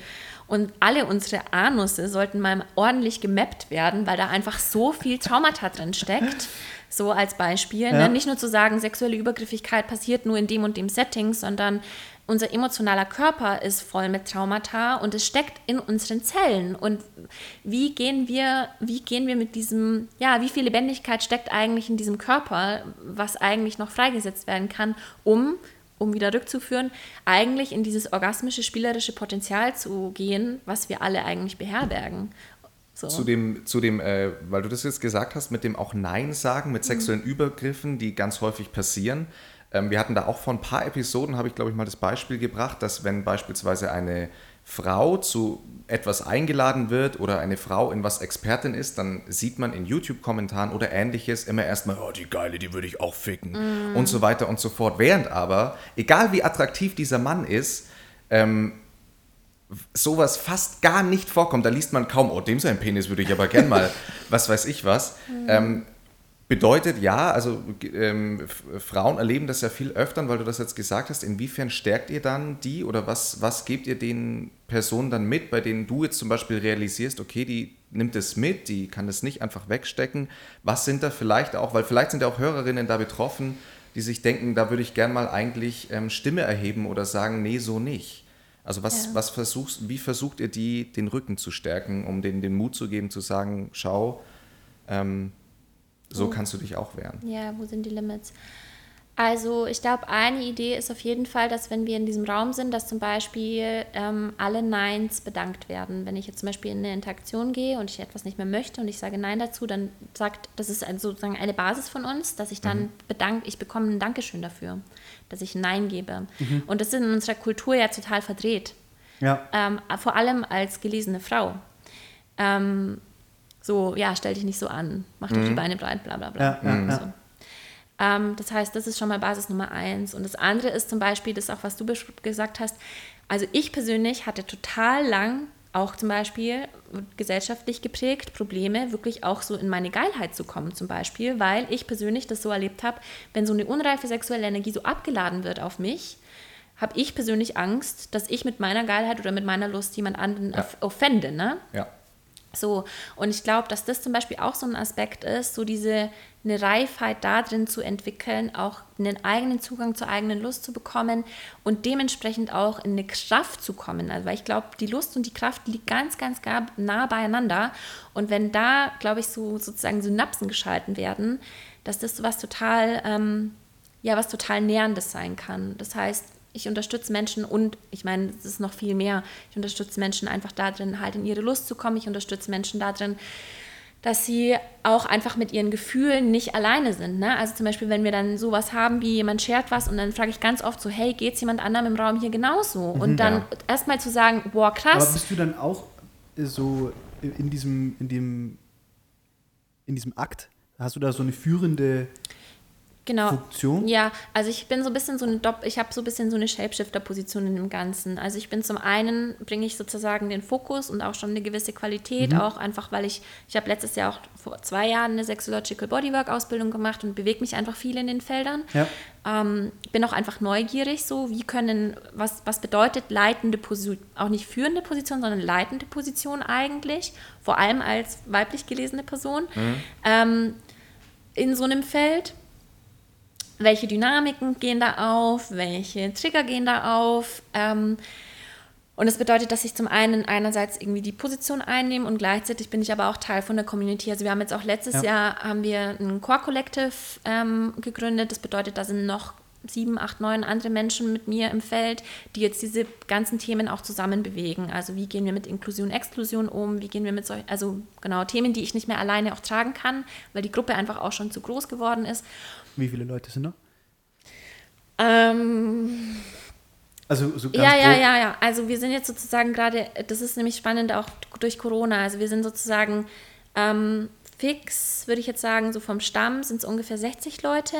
und alle unsere Anusse sollten mal ordentlich gemappt werden, weil da einfach so viel Traumata drin steckt. So als Beispiel. Ja. Ne? Nicht nur zu sagen, sexuelle Übergriffigkeit passiert nur in dem und dem Setting, sondern unser emotionaler Körper ist voll mit Traumata und es steckt in unseren Zellen. Und wie gehen wir, wie gehen wir mit diesem, ja, wie viel Lebendigkeit steckt eigentlich in diesem Körper, was eigentlich noch freigesetzt werden kann, um, um wieder rückzuführen, eigentlich in dieses orgasmische, spielerische Potenzial zu gehen, was wir alle eigentlich beherbergen. So. Zu dem, zu dem äh, weil du das jetzt gesagt hast, mit dem auch Nein sagen, mit sexuellen Übergriffen, die ganz häufig passieren. Ähm, wir hatten da auch vor ein paar Episoden, habe ich glaube ich mal das Beispiel gebracht, dass wenn beispielsweise eine Frau zu etwas eingeladen wird oder eine Frau in was Expertin ist, dann sieht man in YouTube-Kommentaren oder ähnliches immer erstmal, oh, die Geile, die würde ich auch ficken und so weiter und so fort. Während aber, egal wie attraktiv dieser Mann ist, ähm, sowas fast gar nicht vorkommt. Da liest man kaum, oh, dem sein Penis würde ich aber gern mal, was weiß ich was. Ähm, bedeutet ja, also ähm, Frauen erleben das ja viel öfter, weil du das jetzt gesagt hast. Inwiefern stärkt ihr dann die oder was, was gebt ihr den Personen dann mit, bei denen du jetzt zum Beispiel realisierst, okay, die nimmt es mit, die kann es nicht einfach wegstecken. Was sind da vielleicht auch, weil vielleicht sind ja auch Hörerinnen da betroffen, die sich denken, da würde ich gern mal eigentlich ähm, Stimme erheben oder sagen, nee, so nicht. Also was, Ja. was versuchst, wie versucht ihr die, den Rücken zu stärken, um denen den Mut zu geben, zu sagen, schau, ähm, so Oh. kannst du dich auch wehren. Ja, wo sind die Limits? Also ich glaube, eine Idee ist auf jeden Fall, dass wenn wir in diesem Raum sind, dass zum Beispiel ähm, alle Neins bedankt werden. Wenn ich jetzt zum Beispiel in eine Interaktion gehe und ich etwas nicht mehr möchte und ich sage Nein dazu, dann sagt, das ist ein, sozusagen eine Basis von uns, dass ich dann bedanke, ich bekomme ein Dankeschön dafür, dass ich ein Nein gebe. Und das ist in unserer Kultur ja total verdreht Ja. ähm, vor allem als gelesene Frau. Ähm, so, ja, stell dich nicht so an, mach doch die Beine breit, bla bla bla. Ja, ja, ja. So. Ähm, das heißt, das ist schon mal Basis Nummer eins. Und das andere ist zum Beispiel, das auch, was du gesagt hast, also ich persönlich hatte total lang auch zum Beispiel gesellschaftlich geprägt Probleme, wirklich auch so in meine Geilheit zu kommen zum Beispiel, weil ich persönlich das so erlebt habe, wenn so eine unreife sexuelle Energie so abgeladen wird auf mich, habe ich persönlich Angst, dass ich mit meiner Geilheit oder mit meiner Lust jemand anderen Ja. off- offende, ne? Ja. So, und ich glaube, dass das zum Beispiel auch so ein Aspekt ist, so diese eine Reifheit da drin zu entwickeln, auch einen eigenen Zugang zur eigenen Lust zu bekommen und dementsprechend auch in eine Kraft zu kommen. Also, weil ich glaube, die Lust und die Kraft liegen ganz, ganz nah beieinander. Und wenn da, glaube ich, so sozusagen Synapsen geschalten werden, dass das was total, ähm, ja, was total Nährendes sein kann. Das heißt, ich unterstütze Menschen und ich meine, es ist noch viel mehr. Ich unterstütze Menschen einfach darin, halt in ihre Lust zu kommen. Ich unterstütze Menschen darin, dass sie auch einfach mit ihren Gefühlen nicht alleine sind. Ne? Also zum Beispiel, wenn wir dann sowas haben wie jemand shared was und dann frage ich ganz oft so, hey, geht's jemand anderem im Raum hier genauso? Und dann Ja. erstmal zu sagen, boah, Aber krass. bist du dann auch äh, so in diesem, in dem, in diesem Akt? Hast du da so eine führende Genau. Funktion? Ja, also ich bin so ein bisschen so eine Dopp ich habe so ein bisschen so eine Shapeshifter-Position in dem Ganzen. Also ich bin zum einen, bringe ich sozusagen den Fokus und auch schon eine gewisse Qualität, Mhm. auch einfach, weil ich, ich habe letztes Jahr auch vor zwei Jahren eine Sexological Bodywork-Ausbildung gemacht und bewege mich einfach viel in den Feldern. Ja. Ähm, bin auch einfach neugierig so, wie können, was, was bedeutet leitende Position, auch nicht führende Position, sondern leitende Position eigentlich, vor allem als weiblich gelesene Person ähm, in so einem Feld welche Dynamiken gehen da auf, welche Trigger gehen da auf. Ähm, und das bedeutet, dass ich zum einen einerseits irgendwie die Position einnehme und gleichzeitig bin ich aber auch Teil von der Community. Also wir haben jetzt auch letztes Ja. Jahr haben wir ein Core Collective ähm, gegründet. Das bedeutet, da sind noch sieben, acht, neun andere Menschen mit mir im Feld, die jetzt diese ganzen Themen auch zusammen bewegen. Also wie gehen wir mit Inklusion, Exklusion um, wie gehen wir mit solchen, also genau, Themen, die ich nicht mehr alleine auch tragen kann, weil die Gruppe einfach auch schon zu groß geworden ist. Wie viele Leute sind da? Ähm, Also so ja, ja, ja, ja. Also wir sind jetzt sozusagen gerade, das ist nämlich spannend auch durch Corona. Also wir sind sozusagen ähm, fix, würde ich jetzt sagen, so vom Stamm sind es ungefähr 60 Leute.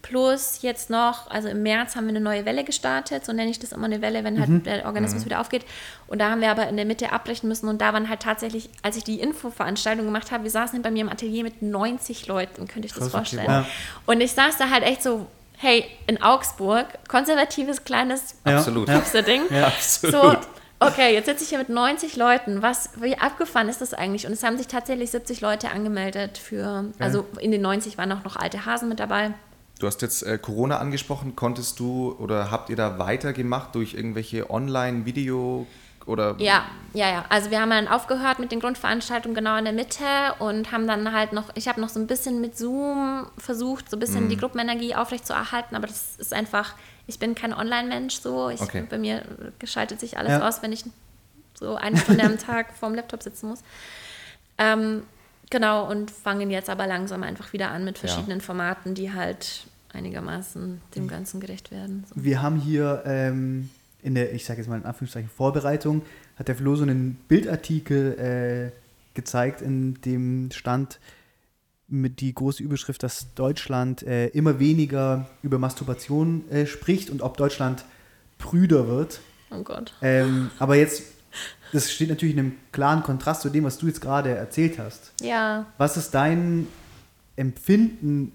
Plus jetzt noch, also im März haben wir eine neue Welle gestartet, so nenne ich das immer eine Welle, wenn halt der Organismus wieder aufgeht. Und da haben wir aber in der Mitte abbrechen müssen. Und da waren halt tatsächlich, als ich die Infoveranstaltung gemacht habe, wir saßen bei mir im Atelier mit 90 Leuten, könnte ich das Krass, vorstellen. wow. Und ich saß da halt echt so, hey, in Augsburg, konservatives, kleines Ja, Absolut. Ja. Ding. Ja, absolut. So, okay, jetzt sitze ich hier mit 90 Leuten. Was, wie abgefahren ist das eigentlich? Und es haben sich tatsächlich 70 Leute angemeldet für, also in den 90 waren auch noch alte Hasen mit dabei. Du hast jetzt äh, Corona angesprochen. Konntest du oder habt ihr da weitergemacht durch irgendwelche Online-Video oder Ja, ja, ja. Also wir haben dann aufgehört mit den Grundveranstaltungen genau in der Mitte und haben dann halt noch, ich habe noch so ein bisschen mit Zoom versucht, so ein bisschen Mhm. die Gruppenenergie aufrechtzuerhalten, aber das ist einfach, ich bin kein Online-Mensch so. Ich, Okay. Bei mir geschaltet sich alles Ja. aus, wenn ich so eine Stunde am Tag vorm Laptop sitzen muss. Ähm, genau, und fangen jetzt aber langsam einfach wieder an mit verschiedenen Formaten, die halt einigermaßen Mhm. dem Ganzen gerecht werden. So. Wir haben hier ähm, in der, ich sage jetzt mal in Anführungszeichen, Vorbereitung, hat der Flo so einen Bildartikel äh, gezeigt, in dem stand mit die große Überschrift, dass Deutschland äh, immer weniger über Masturbation äh, spricht und ob Deutschland prüder wird. Oh Gott. Ähm, aber jetzt, das steht natürlich in einem klaren Kontrast zu dem, was du jetzt gerade erzählt hast. Ja, Was ist dein Empfinden,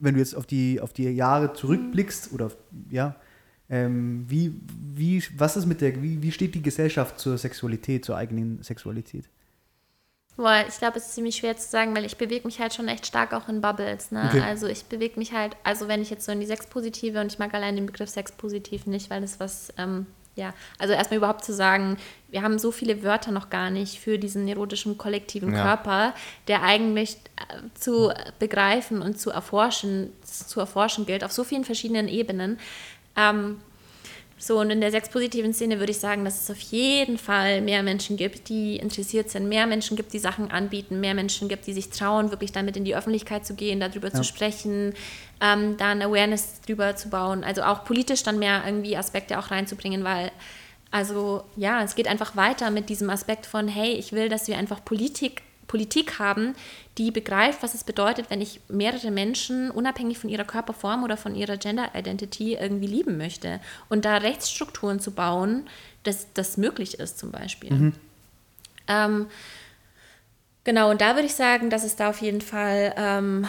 wenn du jetzt auf die, auf die Jahre zurückblickst oder auf, ja, ähm, wie, wie, was ist mit der, wie, wie steht die Gesellschaft zur Sexualität, zur eigenen Sexualität? Boah, ich glaube, es ist ziemlich schwer zu sagen, weil ich bewege mich halt schon echt stark auch in Bubbles. Ne? Okay. Also ich bewege mich halt, also wenn ich jetzt so in die Sexpositive und ich mag allein den Begriff Sexpositiv nicht, weil das was, ähm, ja, also erstmal überhaupt zu sagen, wir haben so viele Wörter noch gar nicht für diesen erotischen kollektiven Ja. Körper, der eigentlich äh, zu begreifen und zu erforschen, zu erforschen gilt auf so vielen verschiedenen Ebenen. Ähm, so, und in der sexpositiven Szene würde ich sagen, dass es auf jeden Fall mehr Menschen gibt, die interessiert sind, mehr Menschen gibt, die Sachen anbieten, mehr Menschen gibt, die sich trauen, wirklich damit in die Öffentlichkeit zu gehen, darüber zu sprechen, ähm, da ein Awareness drüber zu bauen, also auch politisch dann mehr irgendwie Aspekte auch reinzubringen, weil, also ja, es geht einfach weiter mit diesem Aspekt von, hey, ich will, dass wir einfach Politik Politik haben, die begreift, was es bedeutet, wenn ich mehrere Menschen unabhängig von ihrer Körperform oder von ihrer Gender Identity irgendwie lieben möchte. Und da Rechtsstrukturen zu bauen, dass das möglich ist zum Beispiel. Ähm, genau, und da würde ich sagen, dass es da auf jeden Fall ähm,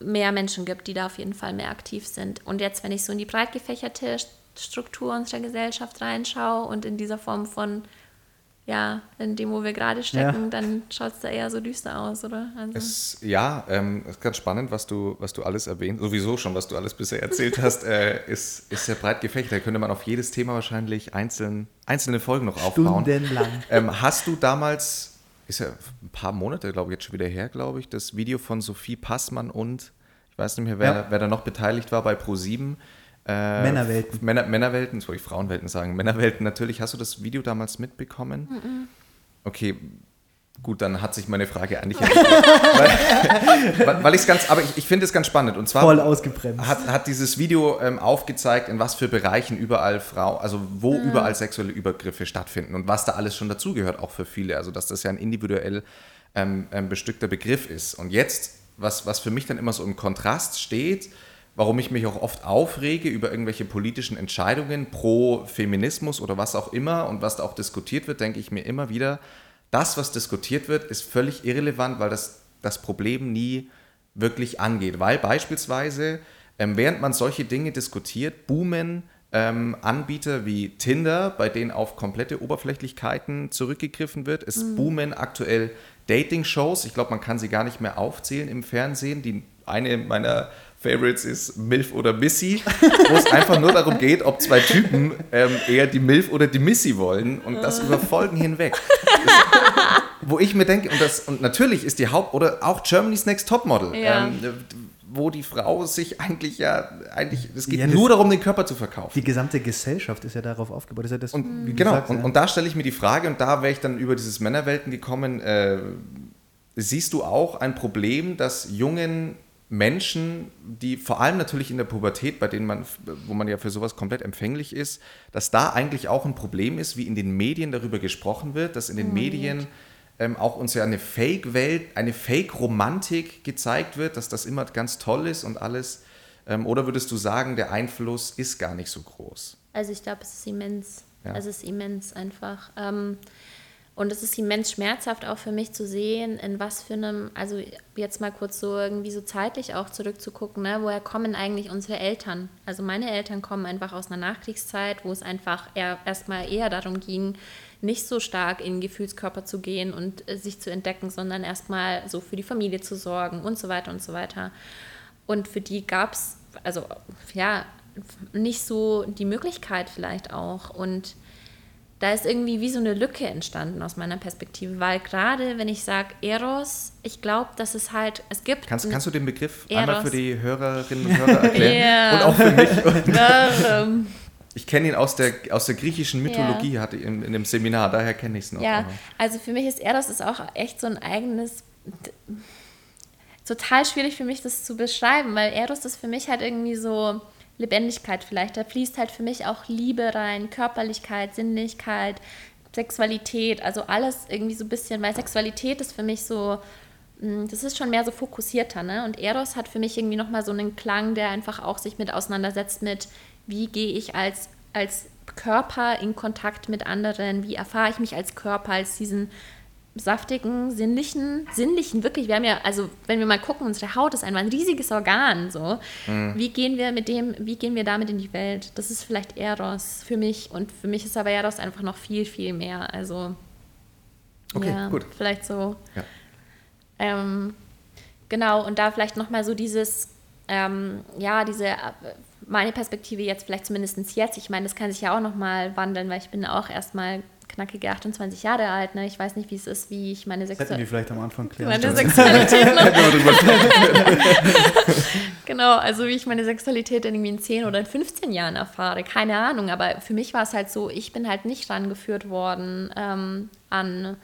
mehr Menschen gibt, die da auf jeden Fall mehr aktiv sind. Und jetzt, wenn ich so in die breit gefächerte Struktur unserer Gesellschaft reinschaue und in dieser Form von ja, in dem, wo wir gerade stecken, Ja. dann schaut es da eher so düster aus, oder? Also, Es, ja, ähm, ist ganz spannend, was du, was du alles erwähnt, sowieso schon, was du alles bisher erzählt hast, äh, ist, ist sehr breit gefächert. Da könnte man auf jedes Thema wahrscheinlich einzeln, einzelne Folgen noch aufbauen. Stundenlang. Ähm, hast du damals, ist ja ein paar Monate, glaube ich, jetzt schon wieder her, glaube ich, das Video von Sophie Passmann und, ich weiß nicht mehr, wer, Ja. wer da noch beteiligt war bei Pro7. Äh, Männerwelten. Männer, Männerwelten, das wollte ich Frauenwelten sagen. Männerwelten natürlich. Hast du das Video damals mitbekommen? Okay, gut, dann hat sich meine Frage eigentlich erledigt. weil weil, ich es ganz, aber ich, ich finde es ganz spannend. Und zwar Voll ausgebremst. hat, hat dieses Video ähm, aufgezeigt, in was für Bereichen überall Frau, also wo überall sexuelle Übergriffe stattfinden und was da alles schon dazugehört, auch für viele. Also dass das ja ein individuell ähm, ähm, bestückter Begriff ist. Und jetzt, was, was für mich dann immer so im Kontrast steht, warum ich mich auch oft aufrege über irgendwelche politischen Entscheidungen pro Feminismus oder was auch immer und was da auch diskutiert wird, denke ich mir immer wieder, das, was diskutiert wird, ist völlig irrelevant, weil das das Problem nie wirklich angeht. Weil beispielsweise, ähm, während man solche Dinge diskutiert, boomen ähm, Anbieter wie Tinder, bei denen auf komplette Oberflächlichkeiten zurückgegriffen wird. Es boomen aktuell Dating-Shows. Ich glaube, man kann sie gar nicht mehr aufzählen im Fernsehen. Die eine meiner Favorites ist MILF oder Missy, wo es einfach nur darum geht, ob zwei Typen ähm, eher die MILF oder die Missy wollen und das über Folgen hinweg. Das, wo ich mir denke, und, das, und natürlich ist die Haupt- oder auch Germany's Next Topmodel, Ja. ähm, wo die Frau sich eigentlich ja, eigentlich, es geht Ja, nur darum, den Körper zu verkaufen. Die gesamte Gesellschaft ist ja darauf aufgebaut. Ja das, Und, wie genau, sagst, und, ja. und da stelle ich mir die Frage, und da wäre ich dann über dieses Männerwelten gekommen, äh, siehst du auch ein Problem, dass jungen Menschen, die vor allem natürlich in der Pubertät, bei denen man, wo man ja für sowas komplett empfänglich ist, dass da eigentlich auch ein Problem ist, wie in den Medien darüber gesprochen wird, dass in den Medien ähm, auch uns ja eine Fake-Welt, eine Fake-Romantik gezeigt wird, dass das immer ganz toll ist und alles. Ähm, oder würdest du sagen, der Einfluss ist gar nicht so groß? Also ich glaube, es ist immens. Ja. Es ist immens einfach. Ähm, und es ist immens schmerzhaft auch für mich zu sehen, in was für einem, also jetzt mal kurz so irgendwie so zeitlich auch zurückzugucken, ne, woher kommen eigentlich unsere Eltern? Also meine Eltern kommen einfach aus einer Nachkriegszeit, wo es einfach erstmal eher darum ging, nicht so stark in den Gefühlskörper zu gehen und äh, sich zu entdecken, sondern erstmal so für die Familie zu sorgen und so weiter und so weiter. Und für die gab es, also ja, nicht so die Möglichkeit vielleicht auch. Und da ist irgendwie wie so eine Lücke entstanden aus meiner Perspektive, weil gerade wenn ich sage Eros, ich glaube, dass es halt, es gibt... Kannst, kannst du den Begriff Eros. einmal für die Hörerinnen und Hörer erklären? yeah. Und auch für mich. Ich kenne ihn aus der, aus der griechischen Mythologie, ja. hatte in, in dem Seminar, daher kenne ich es noch. Ja, also für mich ist Eros ist auch echt so ein eigenes total schwierig für mich, das zu beschreiben, weil Eros ist für mich halt irgendwie so Lebendigkeit vielleicht. Da fließt halt für mich auch Liebe rein, Körperlichkeit, Sinnlichkeit, Sexualität, also alles irgendwie so ein bisschen, weil Sexualität ist für mich so, mm, das ist schon mehr so fokussierter, ne? Und Eros hat für mich irgendwie nochmal so einen Klang, der einfach auch sich mit auseinandersetzt mit, wie gehe ich als, als Körper in Kontakt mit anderen, wie erfahre ich mich als Körper, als diesen saftigen, sinnlichen, sinnlichen, wirklich, wir haben ja, also wenn wir mal gucken, unsere Haut ist einfach ein riesiges Organ, so. Mhm. Wie gehen wir mit dem, wie gehen wir damit in die Welt? Das ist vielleicht Eros für mich und für mich ist aber Eros einfach noch viel, viel mehr, also okay, ja, gut. vielleicht so. Ja. Ähm, genau, und da vielleicht nochmal so dieses, ähm, ja, diese, äh, meine Perspektive jetzt vielleicht zumindest jetzt, ich meine, das kann sich ja auch nochmal wandeln, weil ich bin auch erstmal knackige 28 Jahre alt. Ne? Ich weiß nicht, wie es ist, wie ich meine Sexualität. Hätten wir vielleicht am Anfang klären Meine Sexualität. genau, also wie ich meine Sexualität irgendwie in 10 oder in 15 Jahren erfahre. Keine Ahnung, aber für mich war es halt so, ich bin halt nicht rangeführt worden ähm, an,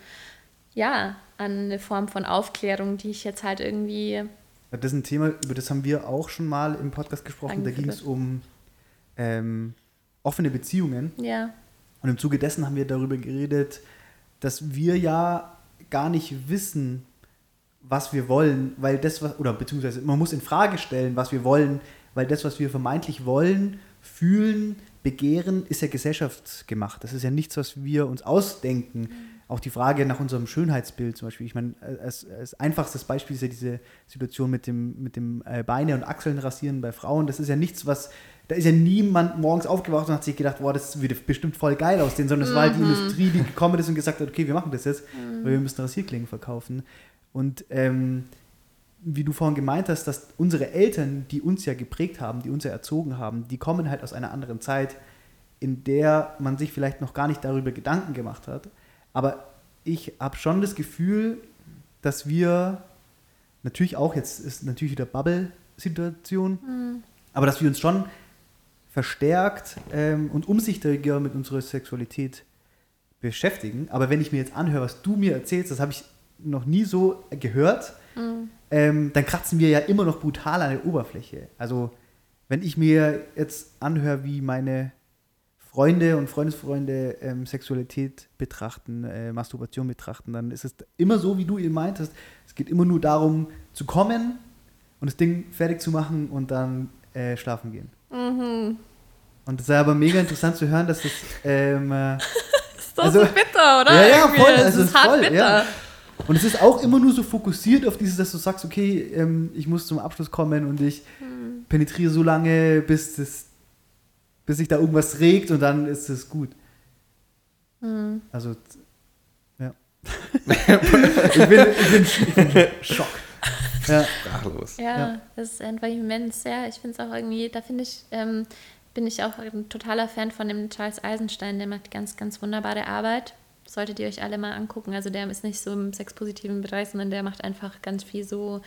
ja, an eine Form von Aufklärung, die ich jetzt halt irgendwie. Das ist ein Thema, über das haben wir auch schon mal im Podcast gesprochen. Da ging es um ähm, offene Beziehungen. Ja. Und im Zuge dessen haben wir darüber geredet, dass wir ja gar nicht wissen, was wir wollen, weil das, was, oder beziehungsweise man muss in Frage stellen, was wir wollen, weil das, was wir vermeintlich wollen, fühlen, begehren, ist ja gesellschaftsgemacht. Das ist ja nichts, was wir uns ausdenken. Auch die Frage nach unserem Schönheitsbild zum Beispiel. Ich meine, als, als einfachstes Beispiel ist ja diese Situation mit dem, mit dem äh, Beine und Achseln rasieren bei Frauen. Das ist ja nichts, was da ist ja niemand morgens aufgewacht und hat sich gedacht, boah, das würde bestimmt voll geil aussehen, sondern es mhm. war halt die mhm. Industrie, die gekommen ist und gesagt hat, okay, wir machen das jetzt, mhm. weil wir müssen Rasierklingen verkaufen. Und ähm, wie du vorhin gemeint hast, dass unsere Eltern, die uns ja geprägt haben, die uns ja erzogen haben, die kommen halt aus einer anderen Zeit, in der man sich vielleicht noch gar nicht darüber Gedanken gemacht hat. Aber ich habe schon das Gefühl, dass wir natürlich auch, jetzt ist natürlich wieder Bubble-Situation, mhm. aber dass wir uns schon verstärkt ähm, und umsichtiger mit unserer Sexualität beschäftigen. Aber wenn ich mir jetzt anhöre, was du mir erzählst, das habe ich noch nie so gehört, mhm. ähm, dann kratzen wir ja immer noch brutal an der Oberfläche. Also wenn ich mir jetzt anhöre, wie meine Freunde und Freundesfreunde ähm, Sexualität betrachten, äh, Masturbation betrachten, dann ist es immer so, wie du ihr meintest. Es geht immer nur darum, zu kommen und das Ding fertig zu machen und dann äh, schlafen gehen. Mhm. Und es ist aber mega interessant zu hören, dass das. Ähm, äh, ist doch also, so bitter, oder? Ja, ja, voll. Also, es ist, hart voll, bitter. Ja. Und es ist auch immer nur so fokussiert auf dieses, dass du sagst, okay, ähm, ich muss zum Abschluss kommen und ich hm. penetriere so lange, bis, das, bis sich da irgendwas regt und dann ist es gut. Hm. Also, ja. ich, bin, ich, bin, ich bin schock. Ja. Sprachlos. Ja, ja, das ist einfach immens. Ja, ich finde es auch irgendwie, da finde ich, ähm, bin ich auch ein totaler Fan von dem Charles Eisenstein, der macht ganz, ganz wunderbare Arbeit. Solltet ihr euch alle mal angucken. Also der ist nicht so im sexpositiven Bereich, sondern der macht einfach ganz viel so,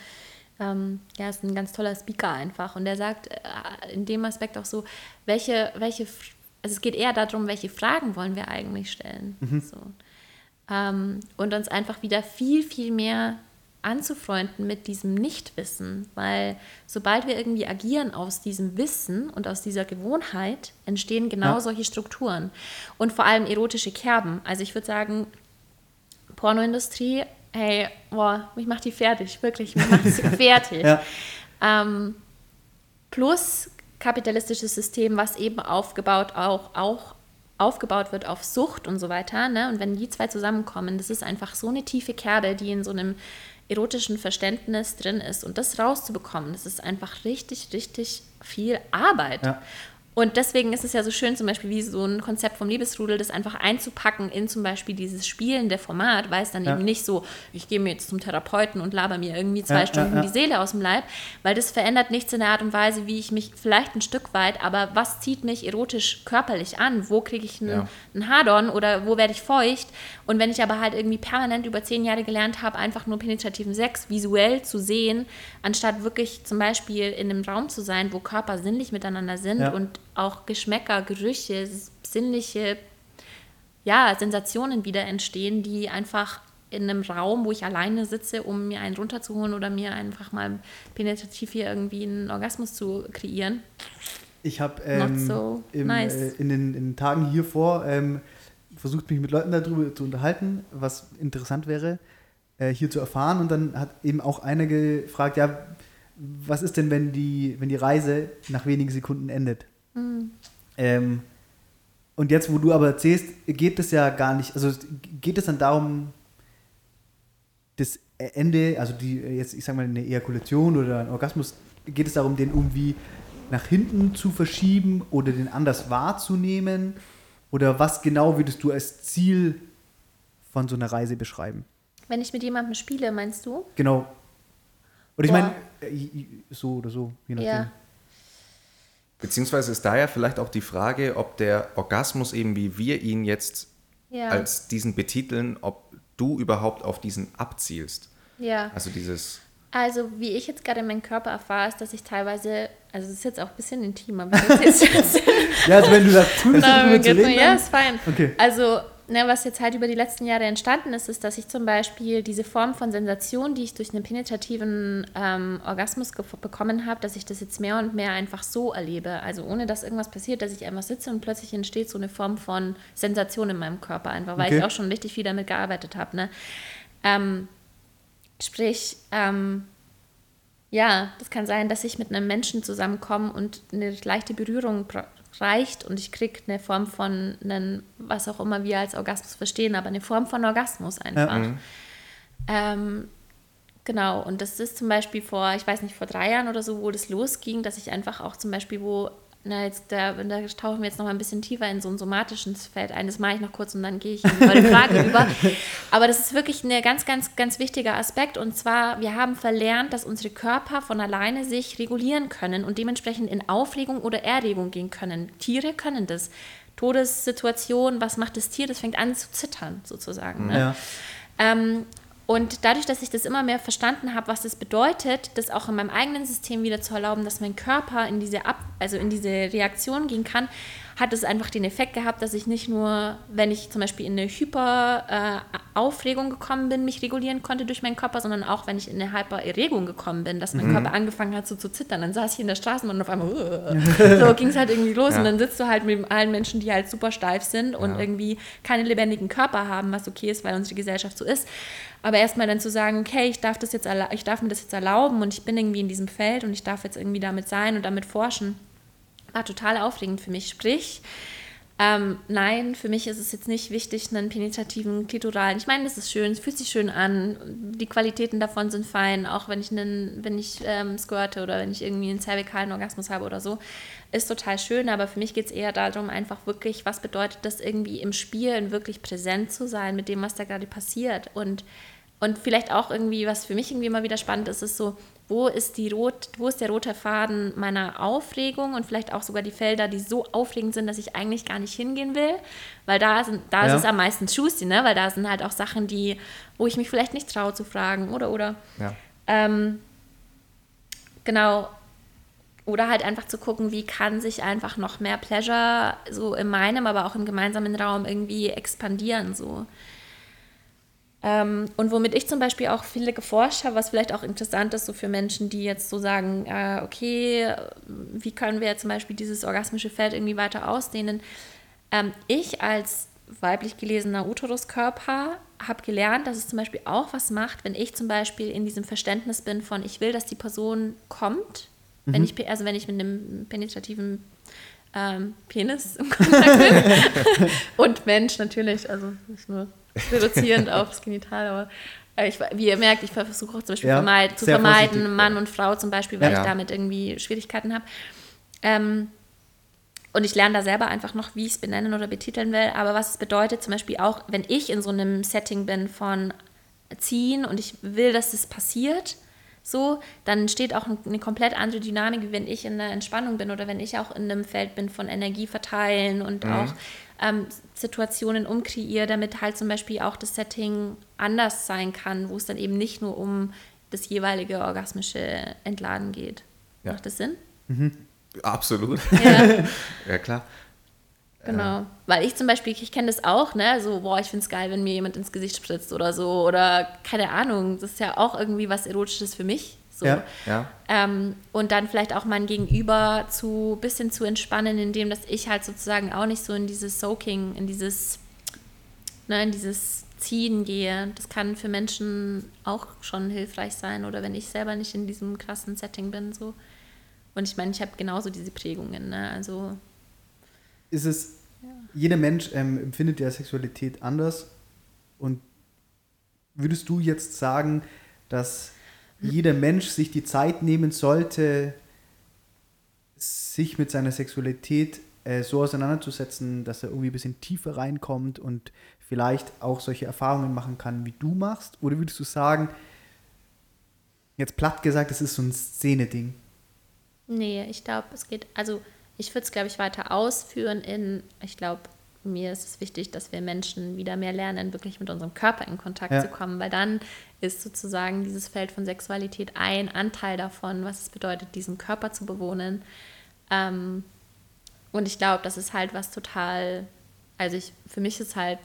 ähm, ja, ist ein ganz toller Speaker einfach. Und der sagt äh, in dem Aspekt auch so, welche, welche, also es geht eher darum, welche Fragen wollen wir eigentlich stellen. Mhm. So. Ähm, und uns einfach wieder viel, viel mehr anzufreunden mit diesem Nichtwissen, weil sobald wir irgendwie agieren aus diesem Wissen und aus dieser Gewohnheit, entstehen genau ja. solche Strukturen und vor allem erotische Kerben. Also ich würde sagen, Pornoindustrie, hey, boah, mich macht die fertig, wirklich, mich macht sie fertig. Ja. Ähm, plus kapitalistisches System, was eben aufgebaut auch, auch aufgebaut wird auf Sucht und so weiter. Ne? Und wenn die zwei zusammenkommen, das ist einfach so eine tiefe Kerbe, die in so einem erotischen Verständnis drin ist. Und das rauszubekommen, das ist einfach richtig, richtig viel Arbeit. Ja. Und deswegen ist es ja so schön, zum Beispiel wie so ein Konzept vom Liebesrudel, das einfach einzupacken in zum Beispiel dieses spielende Format, weil es dann Ja. eben nicht so, ich gehe mir jetzt zum Therapeuten und laber mir irgendwie zwei Ja, Stunden ja. die Seele aus dem Leib, weil das verändert nichts in der Art und Weise, wie ich mich vielleicht ein Stück weit, aber was zieht mich erotisch körperlich an? Wo kriege ich einen, einen Hardon oder wo werde ich feucht? Und wenn ich aber halt irgendwie permanent über zehn Jahre gelernt habe, einfach nur penetrativen Sex visuell zu sehen, anstatt wirklich zum Beispiel in einem Raum zu sein, wo Körper sinnlich miteinander sind und auch Geschmäcker, Gerüche, sinnliche ja, Sensationen wieder entstehen, die einfach in einem Raum, wo ich alleine sitze, um mir einen runterzuholen oder mir einfach mal penetrativ hier irgendwie einen Orgasmus zu kreieren. Ich habe ähm, so im, nice. äh, in, den, in den Tagen hier vor ähm, versucht, mich mit Leuten darüber zu unterhalten, was interessant wäre, äh, hier zu erfahren. Und dann hat eben auch einer gefragt, ja, was ist denn, wenn die, wenn die Reise nach wenigen Sekunden endet? Mhm. Ähm, und jetzt, wo du aber erzählst, geht es ja gar nicht, also geht es dann darum, das Ende, also die, jetzt, ich sag mal, eine Ejakulation oder ein Orgasmus, geht es darum, den irgendwie nach hinten zu verschieben oder den anders wahrzunehmen? Oder was genau würdest du als Ziel von so einer Reise beschreiben? Wenn ich mit jemandem spiele, meinst du? Genau. Oder ich meine, äh, so oder so, je nachdem. Ja. Beziehungsweise ist da ja vielleicht auch die Frage, ob der Orgasmus eben, wie wir ihn jetzt Ja. als diesen betiteln, ob du überhaupt auf diesen abzielst. ja. Also dieses, Also, wie ich jetzt gerade meinen Körper erfahre, ist, dass ich teilweise, also es ist jetzt auch ein bisschen intim, aber ich erzähl's jetzt. Ja, also wenn du da cool bist, Na, darüber zu geht reden, mir- ja, dann- ist fein. Okay. Also, ne, was jetzt halt über die letzten Jahre entstanden ist, ist, dass ich zum Beispiel diese Form von Sensation, die ich durch einen penetrativen ähm, Orgasmus bekommen habe, dass ich das jetzt mehr und mehr einfach so erlebe. Also ohne dass irgendwas passiert, dass ich einfach sitze und plötzlich entsteht so eine Form von Sensation in meinem Körper einfach, weil Okay. ich auch schon richtig viel damit gearbeitet habe. Ne? Ähm, sprich, ähm, ja, das kann sein, dass ich mit einem Menschen zusammenkomme und eine leichte Berührung reicht und ich kriege eine Form von einem, was auch immer wir als Orgasmus verstehen, aber eine Form von Orgasmus einfach. Ähm, genau, und das ist zum Beispiel vor, ich weiß nicht, vor drei Jahren oder so, wo das losging, dass ich einfach auch zum Beispiel, wo, na, jetzt da, da tauchen wir jetzt noch mal ein bisschen tiefer in so ein somatisches Feld ein, das mache ich noch kurz und dann gehe ich in die Frage über. Aber das ist wirklich ein ganz, ganz, ganz wichtiger Aspekt und zwar, wir haben verlernt, dass unsere Körper von alleine sich regulieren können und dementsprechend in Aufregung oder Erregung gehen können. Tiere können das. Todessituation, was macht das Tier? Das fängt an zu zittern, sozusagen. Ne? Ja. Ähm, und dadurch, dass ich das immer mehr verstanden habe, was das bedeutet, das auch in meinem eigenen System wieder zu erlauben, dass mein Körper in diese Ab also in diese Reaktion gehen kann, hat es einfach den Effekt gehabt, dass ich nicht nur, wenn ich zum Beispiel in eine Hyper-Aufregung gekommen bin, mich regulieren konnte durch meinen Körper, sondern auch, wenn ich in eine Hyper-Erregung gekommen bin, dass mein Körper angefangen hat so zu zittern. Dann saß ich in der Straßenbahn und auf einmal uh, so ging es halt irgendwie los Ja. und dann sitzt du halt mit allen Menschen, die halt super steif sind und Ja. irgendwie keine lebendigen Körper haben, was okay ist, weil unsere Gesellschaft so ist. Aber erstmal dann zu sagen, okay, ich darf das jetzt ich darf mir das jetzt erlauben und ich bin irgendwie in diesem Feld und ich darf jetzt irgendwie damit sein und damit forschen, war total aufregend für mich. Sprich, ähm, nein, für mich ist es jetzt nicht wichtig, einen penetrativen Klitoralen. Ich meine, das ist schön, es fühlt sich schön an. Die Qualitäten davon sind fein, auch wenn ich einen, wenn ich ähm, squirte oder wenn ich irgendwie einen cervikalen Orgasmus habe oder so. Ist total schön, aber für mich geht es eher darum, einfach wirklich, was bedeutet das irgendwie im Spielen wirklich präsent zu sein mit dem, was da gerade passiert. Und, und vielleicht auch irgendwie, was für mich irgendwie immer wieder spannend ist, ist so, wo ist, die rot, wo ist der rote Faden meiner Aufregung und vielleicht auch sogar die Felder, die so aufregend sind, dass ich eigentlich gar nicht hingehen will, weil da, sind, da Ja. ist es am meisten juicy, ne? weil da sind halt auch Sachen, die, wo ich mich vielleicht nicht traue zu fragen oder oder. ja. Ähm, genau. Oder halt einfach zu gucken, wie kann sich einfach noch mehr Pleasure so in meinem, aber auch im gemeinsamen Raum irgendwie expandieren. So. Ähm, und womit ich zum Beispiel auch viele geforscht habe, was vielleicht auch interessant ist, so für Menschen, die jetzt so sagen, äh, okay, wie können wir zum Beispiel dieses orgasmische Feld irgendwie weiter ausdehnen? Ähm, ich als weiblich gelesener Uteruskörper habe gelernt, dass es zum Beispiel auch was macht, wenn ich zum Beispiel in diesem Verständnis bin von, ich will, dass die Person kommt. Mhm. Wenn ich, also wenn ich mit einem penetrativen ähm, Penis im Kontakt bin. und Mensch natürlich, also nicht nur reduzierend aufs Genital, aber äh, ich, wie ihr merkt, ich versuche auch zum Beispiel ja, vermeid, zu vermeiden, Mann und Frau zum Beispiel, weil ja. ich damit irgendwie Schwierigkeiten habe. Ähm, und ich lerne da selber einfach noch, wie ich es benennen oder betiteln will. Aber was es bedeutet, zum Beispiel auch, wenn ich in so einem Setting bin von ziehen und ich will, dass das passiert, so, dann entsteht auch eine komplett andere Dynamik, wie wenn ich in einer Entspannung bin oder wenn ich auch in einem Feld bin von Energie verteilen und mhm. auch ähm, Situationen umkreiere, damit halt zum Beispiel auch das Setting anders sein kann, wo es dann eben nicht nur um das jeweilige orgasmische Entladen geht. Ja. Macht das Sinn? Mhm. Absolut. Ja, ja klar. Genau. Weil ich zum Beispiel, ich kenne das auch, ne? So, boah, ich finde es geil, wenn mir jemand ins Gesicht spritzt oder so. Oder keine Ahnung. Das ist ja auch irgendwie was Erotisches für mich. So. Ja. ja. Ähm, und dann vielleicht auch mein Gegenüber zu bisschen zu entspannen, indem dass ich halt sozusagen auch nicht so in dieses Soaking, in dieses, ne, in dieses Ziehen gehe. Das kann für Menschen auch schon hilfreich sein. Oder wenn ich selber nicht in diesem krassen Setting bin. So. Und ich meine, ich habe genauso diese Prägungen. Ne? Also ist es, ja. jeder Mensch ähm, empfindet ja Sexualität anders. Und würdest du jetzt sagen, dass jeder Mensch sich die Zeit nehmen sollte, sich mit seiner Sexualität äh, so auseinanderzusetzen, dass er irgendwie ein bisschen tiefer reinkommt und vielleicht auch solche Erfahrungen machen kann, wie du machst? Oder würdest du sagen, jetzt platt gesagt, es ist so ein Szene-Ding? Nee, ich glaube, es geht, also ich würde es, glaube ich, weiter ausführen in, ich glaube, mir ist es wichtig, dass wir Menschen wieder mehr lernen, wirklich mit unserem Körper in Kontakt ja. zu kommen, weil dann ist sozusagen dieses Feld von Sexualität ein Anteil davon, was es bedeutet, diesen Körper zu bewohnen. Ähm, und ich glaube, das ist halt was total, also ich, für mich ist halt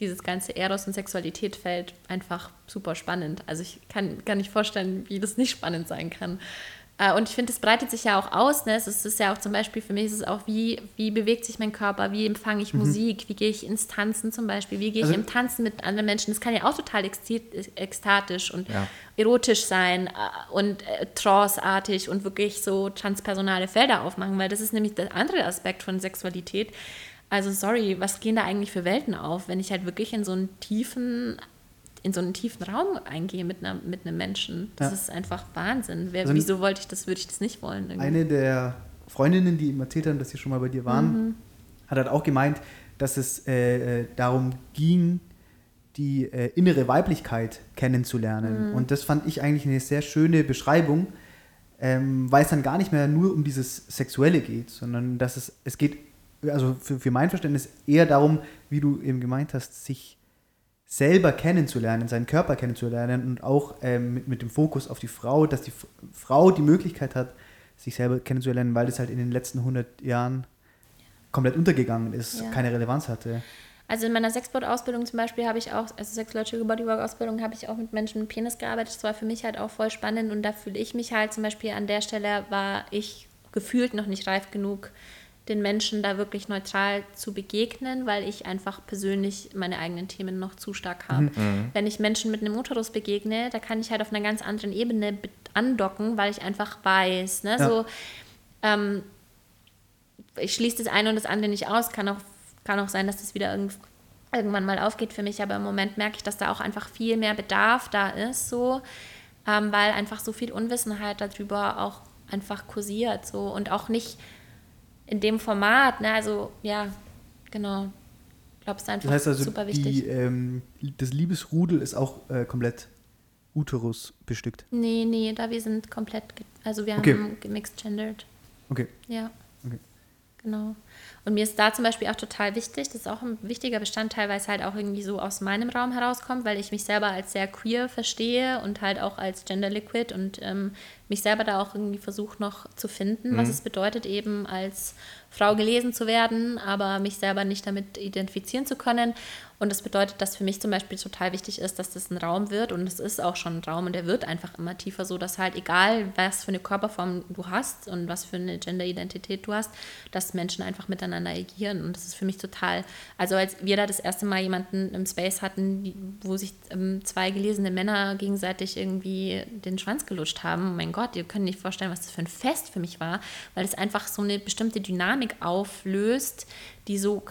dieses ganze Eros- und Sexualität-Feld einfach super spannend. Also ich kann gar nicht vorstellen, wie das nicht spannend sein kann. Äh, und ich finde, es breitet sich ja auch aus. Ne? Es ist ja auch zum Beispiel, für mich ist es auch, wie, wie bewegt sich mein Körper, wie empfange ich mhm. Musik, wie gehe ich ins Tanzen zum Beispiel, wie gehe ich also, im Tanzen mit anderen Menschen. Das kann ja auch total ekstatisch und ja. erotisch sein äh, und äh, tranceartig und wirklich so transpersonale Felder aufmachen, weil das ist nämlich der andere Aspekt von Sexualität. Also sorry, was gehen da eigentlich für Welten auf, wenn ich halt wirklich in so einen tiefen in so einen tiefen Raum eingehe mit, einer, mit einem Menschen. Das ja. ist einfach Wahnsinn. Wer, also wieso wollte ich das, würde ich das nicht wollen? Irgendwie? Eine der Freundinnen, die immer erzählt haben, dass sie schon mal bei dir waren, mhm. hat halt auch gemeint, dass es äh, äh, darum ging, die äh, innere Weiblichkeit kennenzulernen. Mhm. Und das fand ich eigentlich eine sehr schöne Beschreibung, ähm, weil es dann gar nicht mehr nur um dieses Sexuelle geht, sondern dass es, es geht, also für, für mein Verständnis eher darum, wie du eben gemeint hast, sich selber kennenzulernen, seinen Körper kennenzulernen und auch ähm, mit, mit dem Fokus auf die Frau, dass die Frau die Möglichkeit hat, sich selber kennenzulernen, weil es halt in den letzten 100 Jahren komplett untergegangen ist, ja. keine Relevanz hatte. Also in meiner Sexport-Ausbildung zum Beispiel habe ich auch, also Sexological Bodywork-Ausbildung habe ich auch mit Menschen mit Penis gearbeitet. Das war für mich halt auch voll spannend und da fühle ich mich halt zum Beispiel an der Stelle war ich gefühlt noch nicht reif genug, den Menschen da wirklich neutral zu begegnen, weil ich einfach persönlich meine eigenen Themen noch zu stark habe. Mhm. mhm. Wenn ich Menschen mit einem Uterus begegne, da kann ich halt auf einer ganz anderen Ebene andocken, weil ich einfach weiß, ne, ja. so ähm, ich schließe das eine und das andere nicht aus, kann auch, kann auch sein, dass das wieder irgend, irgendwann mal aufgeht für mich, aber im Moment merke ich, dass da auch einfach viel mehr Bedarf da ist, so, ähm, weil einfach so viel Unwissenheit darüber auch einfach kursiert, so und auch nicht in dem Format, ne? Also ja, genau. Ich glaube, es ist einfach das heißt also, super wichtig. Die, ähm, das Liebesrudel ist auch äh, komplett Uterus bestückt. Nee, nee, da wir sind komplett, also wir okay. haben gemixed gendered. Okay. Ja. Genau. Und mir ist da zum Beispiel auch total wichtig, das ist auch ein wichtiger Bestandteil, weil es halt auch irgendwie so aus meinem Raum herauskommt, weil ich mich selber als sehr queer verstehe und halt auch als gender liquid und ähm, mich selber da auch irgendwie versuche noch zu finden, mhm. was es bedeutet, eben als Frau gelesen zu werden, aber mich selber nicht damit identifizieren zu können. Und das bedeutet, dass für mich zum Beispiel total wichtig ist, dass das ein Raum wird und es ist auch schon ein Raum und der wird einfach immer tiefer, so dass halt egal, was für eine Körperform du hast und was für eine Genderidentität du hast, dass Menschen einfach miteinander agieren. Und das ist für mich total, also als wir da das erste Mal jemanden im Space hatten, wo sich ähm, zwei gelesene Männer gegenseitig irgendwie den Schwanz gelutscht haben, oh mein Gott, ihr könnt nicht vorstellen, was das für ein Fest für mich war, weil es einfach so eine bestimmte Dynamik auflöst, die so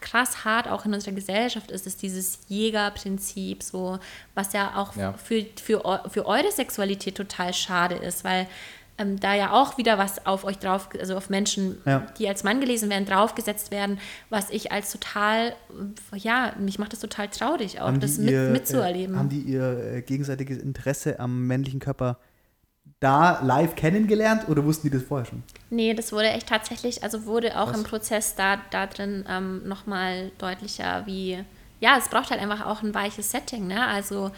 krass hart auch in unserer Gesellschaft ist, ist dieses Jägerprinzip, so, was ja auch ja. Für, für, für eure Sexualität total schade ist, weil ähm, da ja auch wieder was auf euch drauf, also auf Menschen, ja. die als Mann gelesen werden, draufgesetzt werden, was ich als total, ja, mich macht das total traurig auch, haben das mit, ihr, mitzuerleben. Äh, haben die ihr äh, gegenseitiges Interesse am männlichen Körper da live kennengelernt oder wussten die das vorher schon? Nee, das wurde echt tatsächlich, also wurde auch Was? im Prozess da, da drin ähm, nochmal deutlicher, wie, ja, es braucht halt einfach auch ein weiches Setting, ne? Also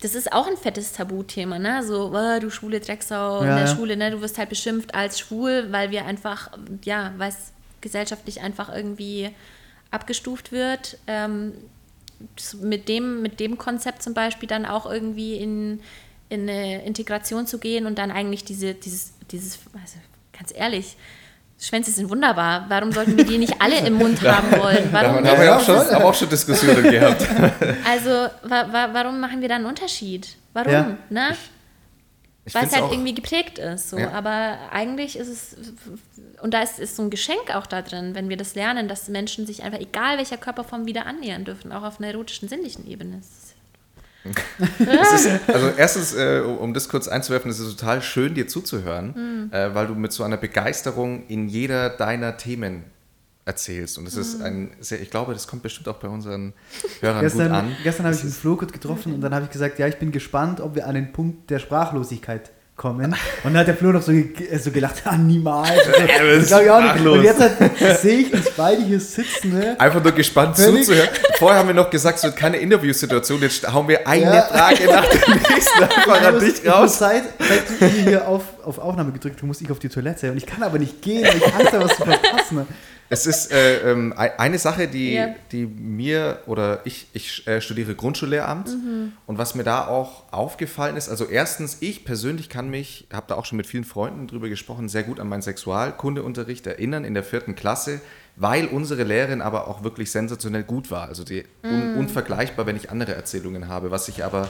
das ist auch ein fettes Tabuthema, ne? So, oh, du schwule Drecksau ja, in der ja. Schule, ne? Du wirst halt beschimpft als schwul, weil wir einfach, ja, weil es gesellschaftlich einfach irgendwie abgestuft wird. Ähm, mit, dem, mit dem Konzept zum Beispiel dann auch irgendwie in in eine Integration zu gehen und dann eigentlich diese, dieses, dieses, also ganz ehrlich, Schwänze sind wunderbar. Warum sollten wir die nicht alle im Mund haben wollen? Warum da haben wir auch schon, haben auch schon Diskussionen gehabt. Also, wa wa warum machen wir da einen Unterschied? Warum? Ja. Ne? Weil es halt auch, irgendwie geprägt ist. So. Ja. Aber eigentlich ist es, und da ist, ist so ein Geschenk auch da drin, wenn wir das lernen, dass Menschen sich einfach, egal welcher Körperform, wieder annähern dürfen, auch auf einer erotischen, sinnlichen Ebene. Das ist, also erstens, äh, um das kurz einzuwerfen, es ist total schön, dir zuzuhören, mhm. äh, weil du mit so einer Begeisterung in jeder deiner Themen erzählst. Und das mhm. ist ein sehr, ich glaube, das kommt bestimmt auch bei unseren Hörern gestern, gut an. Gestern habe ich den Flo getroffen und dann habe ich gesagt, ja, ich bin gespannt, ob wir an den Punkt der Sprachlosigkeit kommen. Und dann hat der Flo noch so, äh, so gelacht, ah, niemals. Also, auch nicht. Und jetzt halt, sehe ich uns beide hier sitzen. Ne? Einfach nur gespannt Völlig. zuzuhören. Vorher haben wir noch gesagt, es wird keine Interviewsituation. Jetzt hauen wir eine ja. Frage nach der nächsten einfach an dich raus. Seit, seit du hier auf, auf Aufnahme gedrückt hast, muss ich auf die Toilette. Und ich kann aber nicht gehen, weil ich Angst habe, was zu verpassen. Es ist äh, ähm, eine Sache, die, ja. die mir oder ich, ich äh, studiere Grundschullehramt mhm. und was mir da auch aufgefallen ist, also erstens, ich persönlich kann mich, habe da auch schon mit vielen Freunden drüber gesprochen, sehr gut an meinen Sexualkundeunterricht erinnern in der vierten Klasse, weil unsere Lehrerin aber auch wirklich sensationell gut war. Also die mhm. un, unvergleichbar, wenn ich andere Erzählungen habe. Was ich aber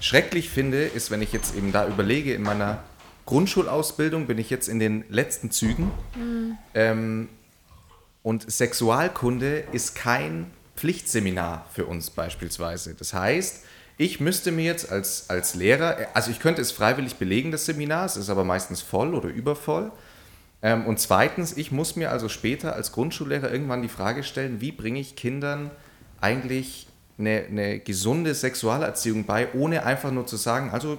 schrecklich finde, ist, wenn ich jetzt eben da überlege, in meiner Grundschulausbildung bin ich jetzt in den letzten Zügen. Mhm. Ähm, und Sexualkunde ist kein Pflichtseminar für uns beispielsweise. Das heißt, ich müsste mir jetzt als, als Lehrer, also ich könnte es freiwillig belegen, das Seminar, es ist aber meistens voll oder übervoll. Ähm, und zweitens, ich muss mir also später als Grundschullehrer irgendwann die Frage stellen, wie bringe ich Kindern eigentlich eine, eine gesunde Sexualerziehung bei, ohne einfach nur zu sagen, also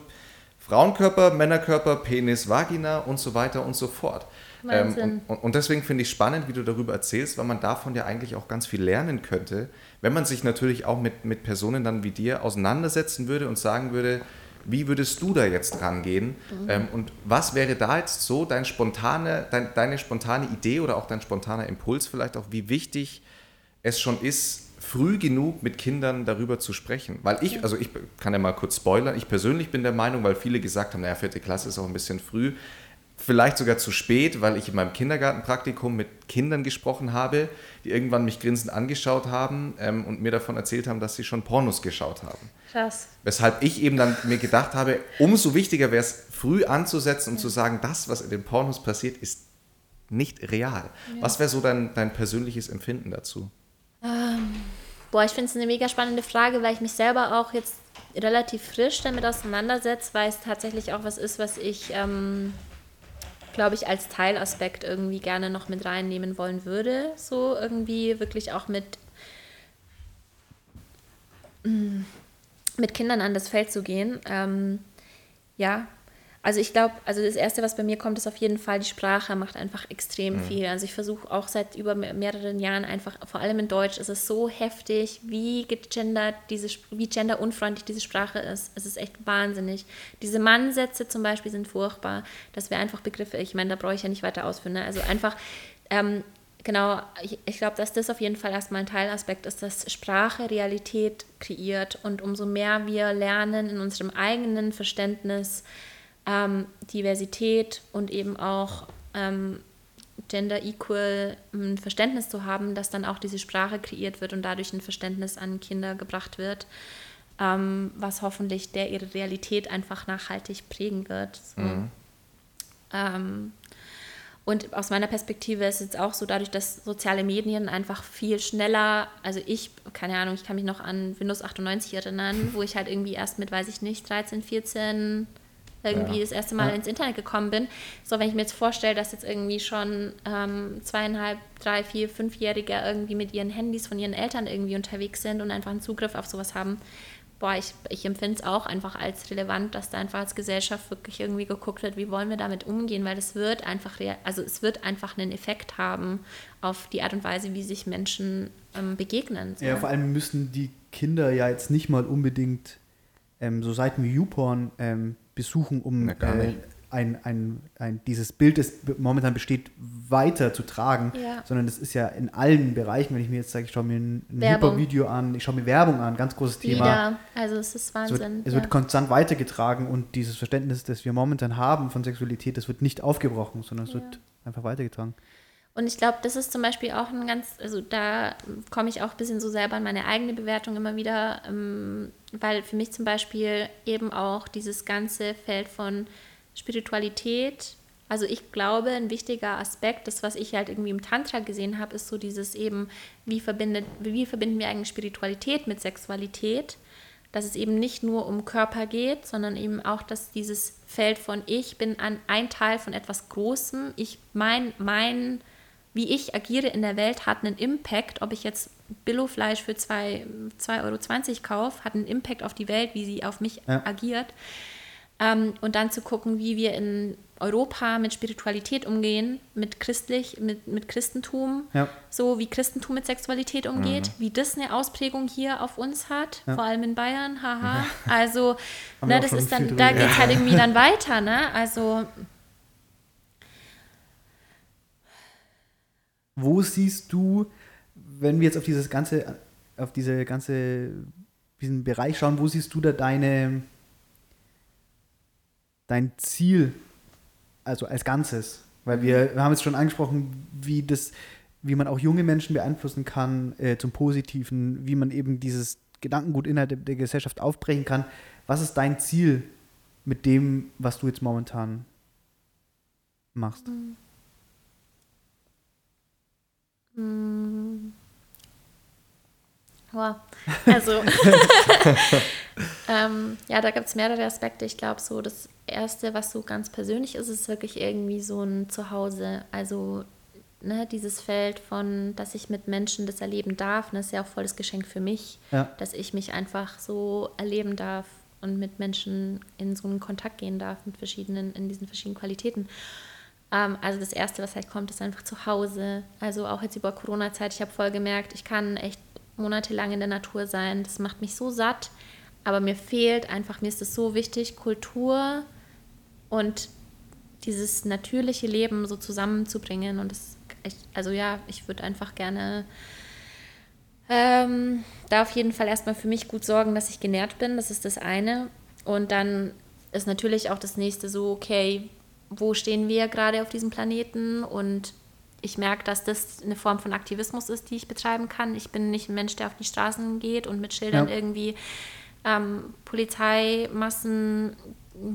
Frauenkörper, Männerkörper, Penis, Vagina und so weiter und so fort. Ähm, und, und, deswegen finde ich spannend, wie du darüber erzählst, weil man davon ja eigentlich auch ganz viel lernen könnte, wenn man sich natürlich auch mit, mit Personen dann wie dir auseinandersetzen würde und sagen würde, wie würdest du da jetzt rangehen? Mhm. Ähm, und was wäre da jetzt so dein spontane, dein, deine spontane Idee oder auch dein spontaner Impuls vielleicht auch, wie wichtig es schon ist, früh genug mit Kindern darüber zu sprechen. Weil ich, also ich kann ja mal kurz spoilern, ich persönlich bin der Meinung, weil viele gesagt haben, naja, vierte Klasse ist auch ein bisschen früh, vielleicht sogar zu spät, weil ich in meinem Kindergartenpraktikum mit Kindern gesprochen habe, die irgendwann mich grinsend angeschaut haben ähm, und mir davon erzählt haben, dass sie schon Pornos geschaut haben. Krass. Weshalb ich eben dann mir gedacht habe, umso wichtiger wäre es, früh anzusetzen und ja. zu sagen, das, was in den Pornos passiert, ist nicht real. Ja. Was wäre so dein, dein persönliches Empfinden dazu? Ähm, boah, ich finde es eine mega spannende Frage, weil ich mich selber auch jetzt relativ frisch damit auseinandersetze, weil es tatsächlich auch was ist, was ich ähm, glaube ich, als Teilaspekt irgendwie gerne noch mit reinnehmen wollen würde. So irgendwie wirklich auch mit, mm, mit Kindern an das Feld zu gehen. Ähm, ja, also ich glaube, also das Erste, was bei mir kommt, ist auf jeden Fall, die Sprache macht einfach extrem mhm. viel. Also ich versuche auch seit über mehreren Jahren einfach, vor allem in Deutsch, ist es so heftig, wie gegendert diese, wie genderunfreundlich diese Sprache ist. Es ist echt wahnsinnig. Diese Mannsätze zum Beispiel sind furchtbar. Das wäre einfach Begriffe, ich meine, da brauche ich ja nicht weiter ausführen. Ne? Also einfach, ähm, genau, ich, ich glaube, dass das auf jeden Fall erstmal ein Teilaspekt ist, dass Sprache Realität kreiert und umso mehr wir lernen in unserem eigenen Verständnis ähm, Diversität und eben auch ähm, Gender Equal ein Verständnis zu haben, dass dann auch diese Sprache kreiert wird und dadurch ein Verständnis an Kinder gebracht wird, ähm, was hoffentlich der ihre Realität einfach nachhaltig prägen wird. So. Mhm. Ähm, und aus meiner Perspektive ist es auch so, dadurch, dass soziale Medien einfach viel schneller, also ich, keine Ahnung, ich kann mich noch an Windows 98 erinnern, wo ich halt irgendwie erst mit, weiß ich nicht, 13, 14 irgendwie ja. das erste Mal ja. ins Internet gekommen bin. So, wenn ich mir jetzt vorstelle, dass jetzt irgendwie schon ähm, zweieinhalb, drei, vier, fünfjährige irgendwie mit ihren Handys von ihren Eltern irgendwie unterwegs sind und einfach einen Zugriff auf sowas haben, boah, ich, ich empfinde es auch einfach als relevant, dass da einfach als Gesellschaft wirklich irgendwie geguckt wird, wie wollen wir damit umgehen, weil es wird einfach, also es wird einfach einen Effekt haben auf die Art und Weise, wie sich Menschen ähm, begegnen. So. Ja, vor allem müssen die Kinder ja jetzt nicht mal unbedingt ähm, so Seiten wie YouPorn ähm, besuchen, um äh, ein, ein, ein, dieses Bild, das momentan besteht, weiter zu tragen, ja. sondern das ist ja in allen Bereichen, wenn ich mir jetzt sage, ich schaue mir ein, ein Hypervideo an, ich schaue mir Werbung an, ganz großes Thema. Ja, also es ist Wahnsinn. Es wird, es ja. wird konstant weitergetragen und dieses Verständnis, das wir momentan haben von Sexualität, das wird nicht aufgebrochen, sondern es ja. wird einfach weitergetragen. Und ich glaube, das ist zum Beispiel auch ein ganz, also da komme ich auch ein bisschen so selber an meine eigene Bewertung immer wieder, ähm, weil für mich zum Beispiel eben auch dieses ganze Feld von Spiritualität, also ich glaube, ein wichtiger Aspekt, das, was ich halt irgendwie im Tantra gesehen habe, ist so dieses eben, wie, verbindet, wie verbinden wir eigentlich Spiritualität mit Sexualität? Dass es eben nicht nur um Körper geht, sondern eben auch, dass dieses Feld von ich bin ein, ein Teil von etwas Großem, ich mein, mein wie ich agiere in der Welt, hat einen Impact. Ob ich jetzt Billofleisch für 2,20 Euro kaufe, hat einen Impact auf die Welt, wie sie auf mich ja. agiert. Ähm, und dann zu gucken, wie wir in Europa mit Spiritualität umgehen, mit christlich, mit, mit Christentum, ja. so wie Christentum mit Sexualität umgeht, mhm. wie das eine Ausprägung hier auf uns hat, ja. vor allem in Bayern, haha. Also, ne, das ist dann, da geht es halt irgendwie dann weiter, ne? Also Wo siehst du, wenn wir jetzt auf dieses ganze, auf diese ganze, diesen Bereich schauen, wo siehst du da deine, dein Ziel, also als Ganzes? Weil wir, wir haben jetzt schon angesprochen, wie das, wie man auch junge Menschen beeinflussen kann äh, zum Positiven, wie man eben dieses Gedankengut innerhalb der Gesellschaft aufbrechen kann. Was ist dein Ziel mit dem, was du jetzt momentan machst? Mhm. Hm. Wow. Also, ähm, ja, da gibt es mehrere Aspekte. Ich glaube, so das Erste, was so ganz persönlich ist, ist wirklich irgendwie so ein Zuhause. Also, ne, dieses Feld von, dass ich mit Menschen das erleben darf, ne, ist ja auch voll das Geschenk für mich, ja. dass ich mich einfach so erleben darf und mit Menschen in so einen Kontakt gehen darf, mit verschiedenen, in diesen verschiedenen Qualitäten. Ähm, also das Erste, was halt kommt, ist einfach zu Hause. Also auch jetzt über Corona-Zeit, ich habe voll gemerkt, ich kann echt monatelang in der Natur sein. Das macht mich so satt. Aber mir fehlt einfach, mir ist es so wichtig, Kultur und dieses natürliche Leben so zusammenzubringen. Und das, also ja, ich würde einfach gerne ähm, da auf jeden Fall erstmal für mich gut sorgen, dass ich genährt bin. Das ist das eine. Und dann ist natürlich auch das nächste so, okay, wo stehen wir gerade auf diesem Planeten und ich merke, dass das eine Form von Aktivismus ist, die ich betreiben kann. Ich bin nicht ein Mensch, der auf die Straßen geht und mit Schildern ja. irgendwie ähm, Polizeimassen,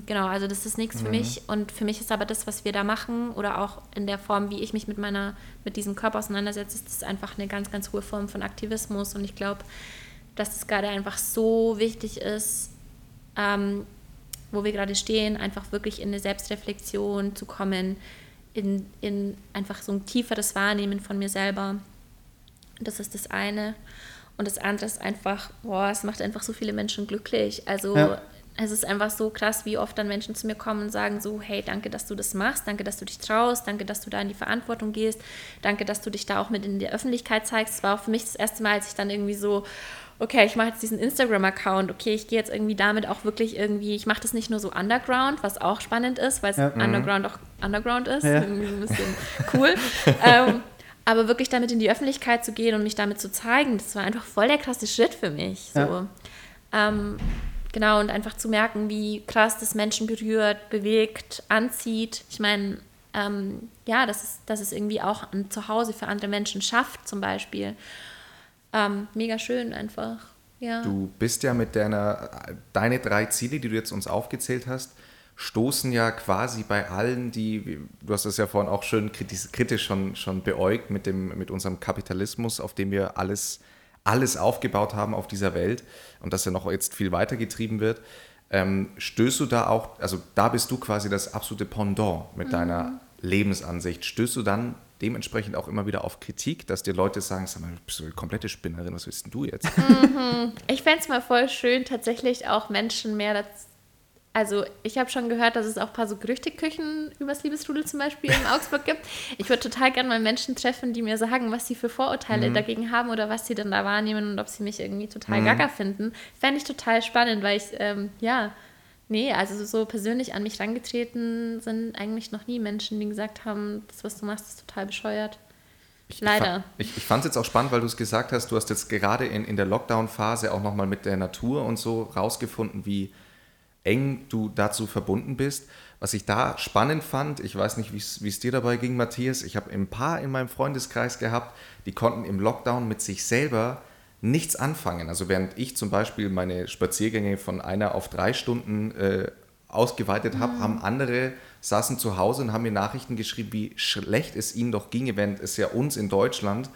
genau, also das ist nichts mhm. für mich. Und für mich ist aber das, was wir da machen oder auch in der Form, wie ich mich mit meiner, mit diesem Körper auseinandersetze, ist das einfach eine ganz, ganz hohe Form von Aktivismus. Und ich glaube, dass es gerade einfach so wichtig ist, ähm, wo wir gerade stehen, einfach wirklich in eine Selbstreflexion zu kommen, in, in einfach so ein tieferes Wahrnehmen von mir selber. Das ist das eine. Und das andere ist einfach, boah, es macht einfach so viele Menschen glücklich. Also ja. es ist einfach so krass, wie oft dann Menschen zu mir kommen und sagen so, hey, danke, dass du das machst, danke, dass du dich traust, danke, dass du da in die Verantwortung gehst, danke, dass du dich da auch mit in der Öffentlichkeit zeigst. Es war auch für mich das erste Mal, als ich dann irgendwie so, okay, ich mache jetzt diesen Instagram-Account, okay, ich gehe jetzt irgendwie damit auch wirklich irgendwie, ich mache das nicht nur so underground, was auch spannend ist, weil es ja, mhm. underground auch underground ist, ja. irgendwie ein bisschen cool. ähm, Aber wirklich damit in die Öffentlichkeit zu gehen und mich damit zu zeigen, das war einfach voll der krasse Schritt für mich. So. Ja. Ähm, genau, und einfach zu merken, wie krass das Menschen berührt, bewegt, anzieht. Ich meine, ähm, ja, dass es, dass es irgendwie auch ein Zuhause für andere Menschen schafft, zum Beispiel. Ähm, mega schön einfach. Ja. Du bist ja mit deiner, deine drei Ziele, die du jetzt uns aufgezählt hast, stoßen ja quasi bei allen, die, du hast es ja vorhin auch schön kritisch, kritisch schon, schon beäugt mit, dem, mit unserem Kapitalismus, auf dem wir alles, alles aufgebaut haben auf dieser Welt und das ja noch jetzt viel weiter getrieben wird. Ähm, stößt du da auch, also da bist du quasi das absolute Pendant mit deiner Lebensansicht. Stößt du dann dementsprechend auch immer wieder auf Kritik, dass dir Leute sagen, sag mal, du bist so eine komplette Spinnerin, was willst denn du jetzt? Ich fände es mal voll schön, tatsächlich auch Menschen mehr dazu. Also, ich habe schon gehört, dass es auch ein paar so Gerüchteküchen übers Liebesrudel zum Beispiel in Augsburg gibt. Ich würde total gerne mal Menschen treffen, die mir sagen, was sie für Vorurteile dagegen haben oder was sie denn da wahrnehmen und ob sie mich irgendwie total gaga finden. Fände ich total spannend, weil ich, ähm, ja, nee, also so persönlich an mich rangetreten sind eigentlich noch nie Menschen, die gesagt haben, das, was du machst, ist total bescheuert. Ich, Leider. Ich, ich fand es jetzt auch spannend, weil du es gesagt hast, du hast jetzt gerade in, in der Lockdown-Phase auch nochmal mit der Natur und so rausgefunden, wie eng du dazu verbunden bist. Was ich da spannend fand, ich weiß nicht, wie es dir dabei ging, Matthias, ich habe ein paar in meinem Freundeskreis gehabt, die konnten im Lockdown mit sich selber nichts anfangen. Also während ich zum Beispiel meine Spaziergänge von einer auf drei Stunden äh, ausgeweitet habe, haben andere saßen zu Hause und haben mir Nachrichten geschrieben, wie schlecht es ihnen doch ginge, während es ja uns in Deutschland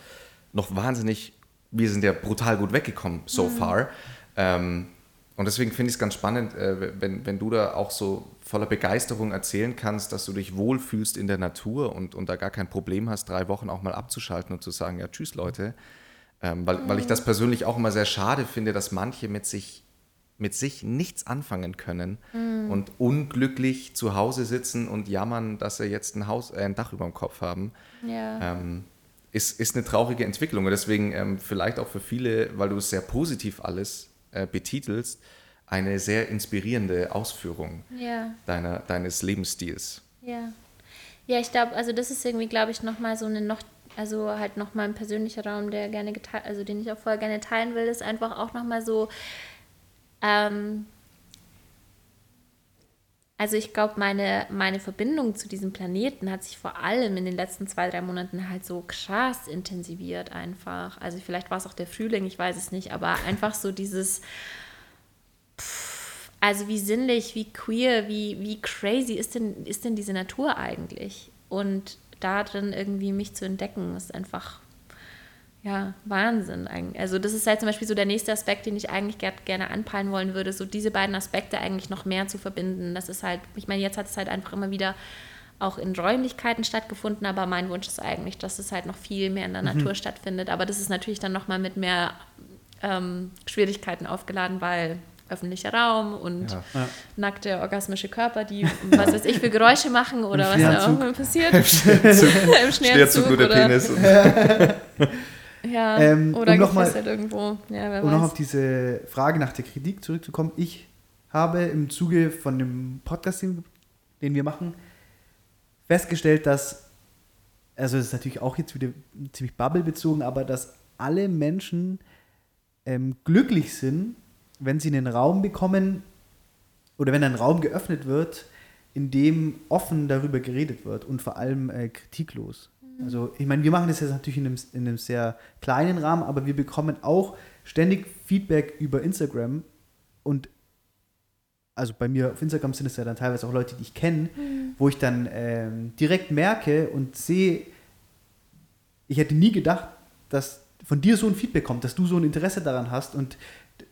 noch wahnsinnig, wir sind ja brutal gut weggekommen so far. Ähm, und deswegen finde ich es ganz spannend, äh, wenn, wenn du da auch so voller Begeisterung erzählen kannst, dass du dich wohlfühlst in der Natur und, und da gar kein Problem hast, drei Wochen auch mal abzuschalten und zu sagen, ja, tschüss Leute. Ähm, weil, weil ich das persönlich auch immer sehr schade finde, dass manche mit sich, mit sich nichts anfangen können und unglücklich zu Hause sitzen und jammern, dass sie jetzt ein, Haus, äh, ein Dach über dem Kopf haben. Ja. Ähm, ist, ist eine traurige Entwicklung. Und deswegen ähm, vielleicht auch für viele, weil du es sehr positiv alles äh, betitelst, eine sehr inspirierende Ausführung ja. deiner, deines Lebensstils. Ja. Ja, ich glaube, also das ist irgendwie, glaube ich, nochmal so eine noch, also halt nochmal ein persönlicher Raum, der gerne geteilt, also den ich auch voll gerne teilen will, ist einfach auch nochmal so, ähm, also ich glaube, meine, meine Verbindung zu diesem Planeten hat sich vor allem in den letzten zwei, drei Monaten halt so krass intensiviert einfach. Also vielleicht war es auch der Frühling, ich weiß es nicht, aber einfach so dieses, pff, also wie sinnlich, wie queer, wie, wie crazy ist denn, ist denn diese Natur eigentlich? Und da drin irgendwie mich zu entdecken, ist einfach ja, Wahnsinn eigentlich. Also das ist halt zum Beispiel so der nächste Aspekt, den ich eigentlich ger gerne anpeilen wollen würde, so diese beiden Aspekte eigentlich noch mehr zu verbinden. Das ist halt, ich meine, jetzt hat es halt einfach immer wieder auch in Räumlichkeiten stattgefunden, aber mein Wunsch ist eigentlich, dass es halt noch viel mehr in der Natur stattfindet. Aber das ist natürlich dann nochmal mit mehr ähm, Schwierigkeiten aufgeladen, weil öffentlicher Raum und Ja. Ja. nackte orgasmische Körper, die was weiß ich für Geräusche machen oder Im was da auch immer passiert. Im Schneerzug nur der oder, Penis. Und, Ja, Ähm, oder um noch mal- gefesselt irgendwo. Ja, wer Um noch auf diese Frage nach der Kritik zurückzukommen, ich habe im Zuge von dem Podcast, den, wir machen, festgestellt, dass, also das ist natürlich auch jetzt wieder ziemlich bubblebezogen, aber dass alle Menschen ähm, glücklich sind, wenn sie einen Raum bekommen oder wenn ein Raum geöffnet wird, in dem offen darüber geredet wird und vor allem äh, kritiklos. Also ich meine, wir machen das jetzt natürlich in einem, in einem sehr kleinen Rahmen, aber wir bekommen auch ständig Feedback über Instagram und also bei mir auf Instagram sind es ja dann teilweise auch Leute, die ich kenne, wo ich dann ähm, direkt merke und sehe, ich hätte nie gedacht, dass von dir so ein Feedback kommt, dass du so ein Interesse daran hast und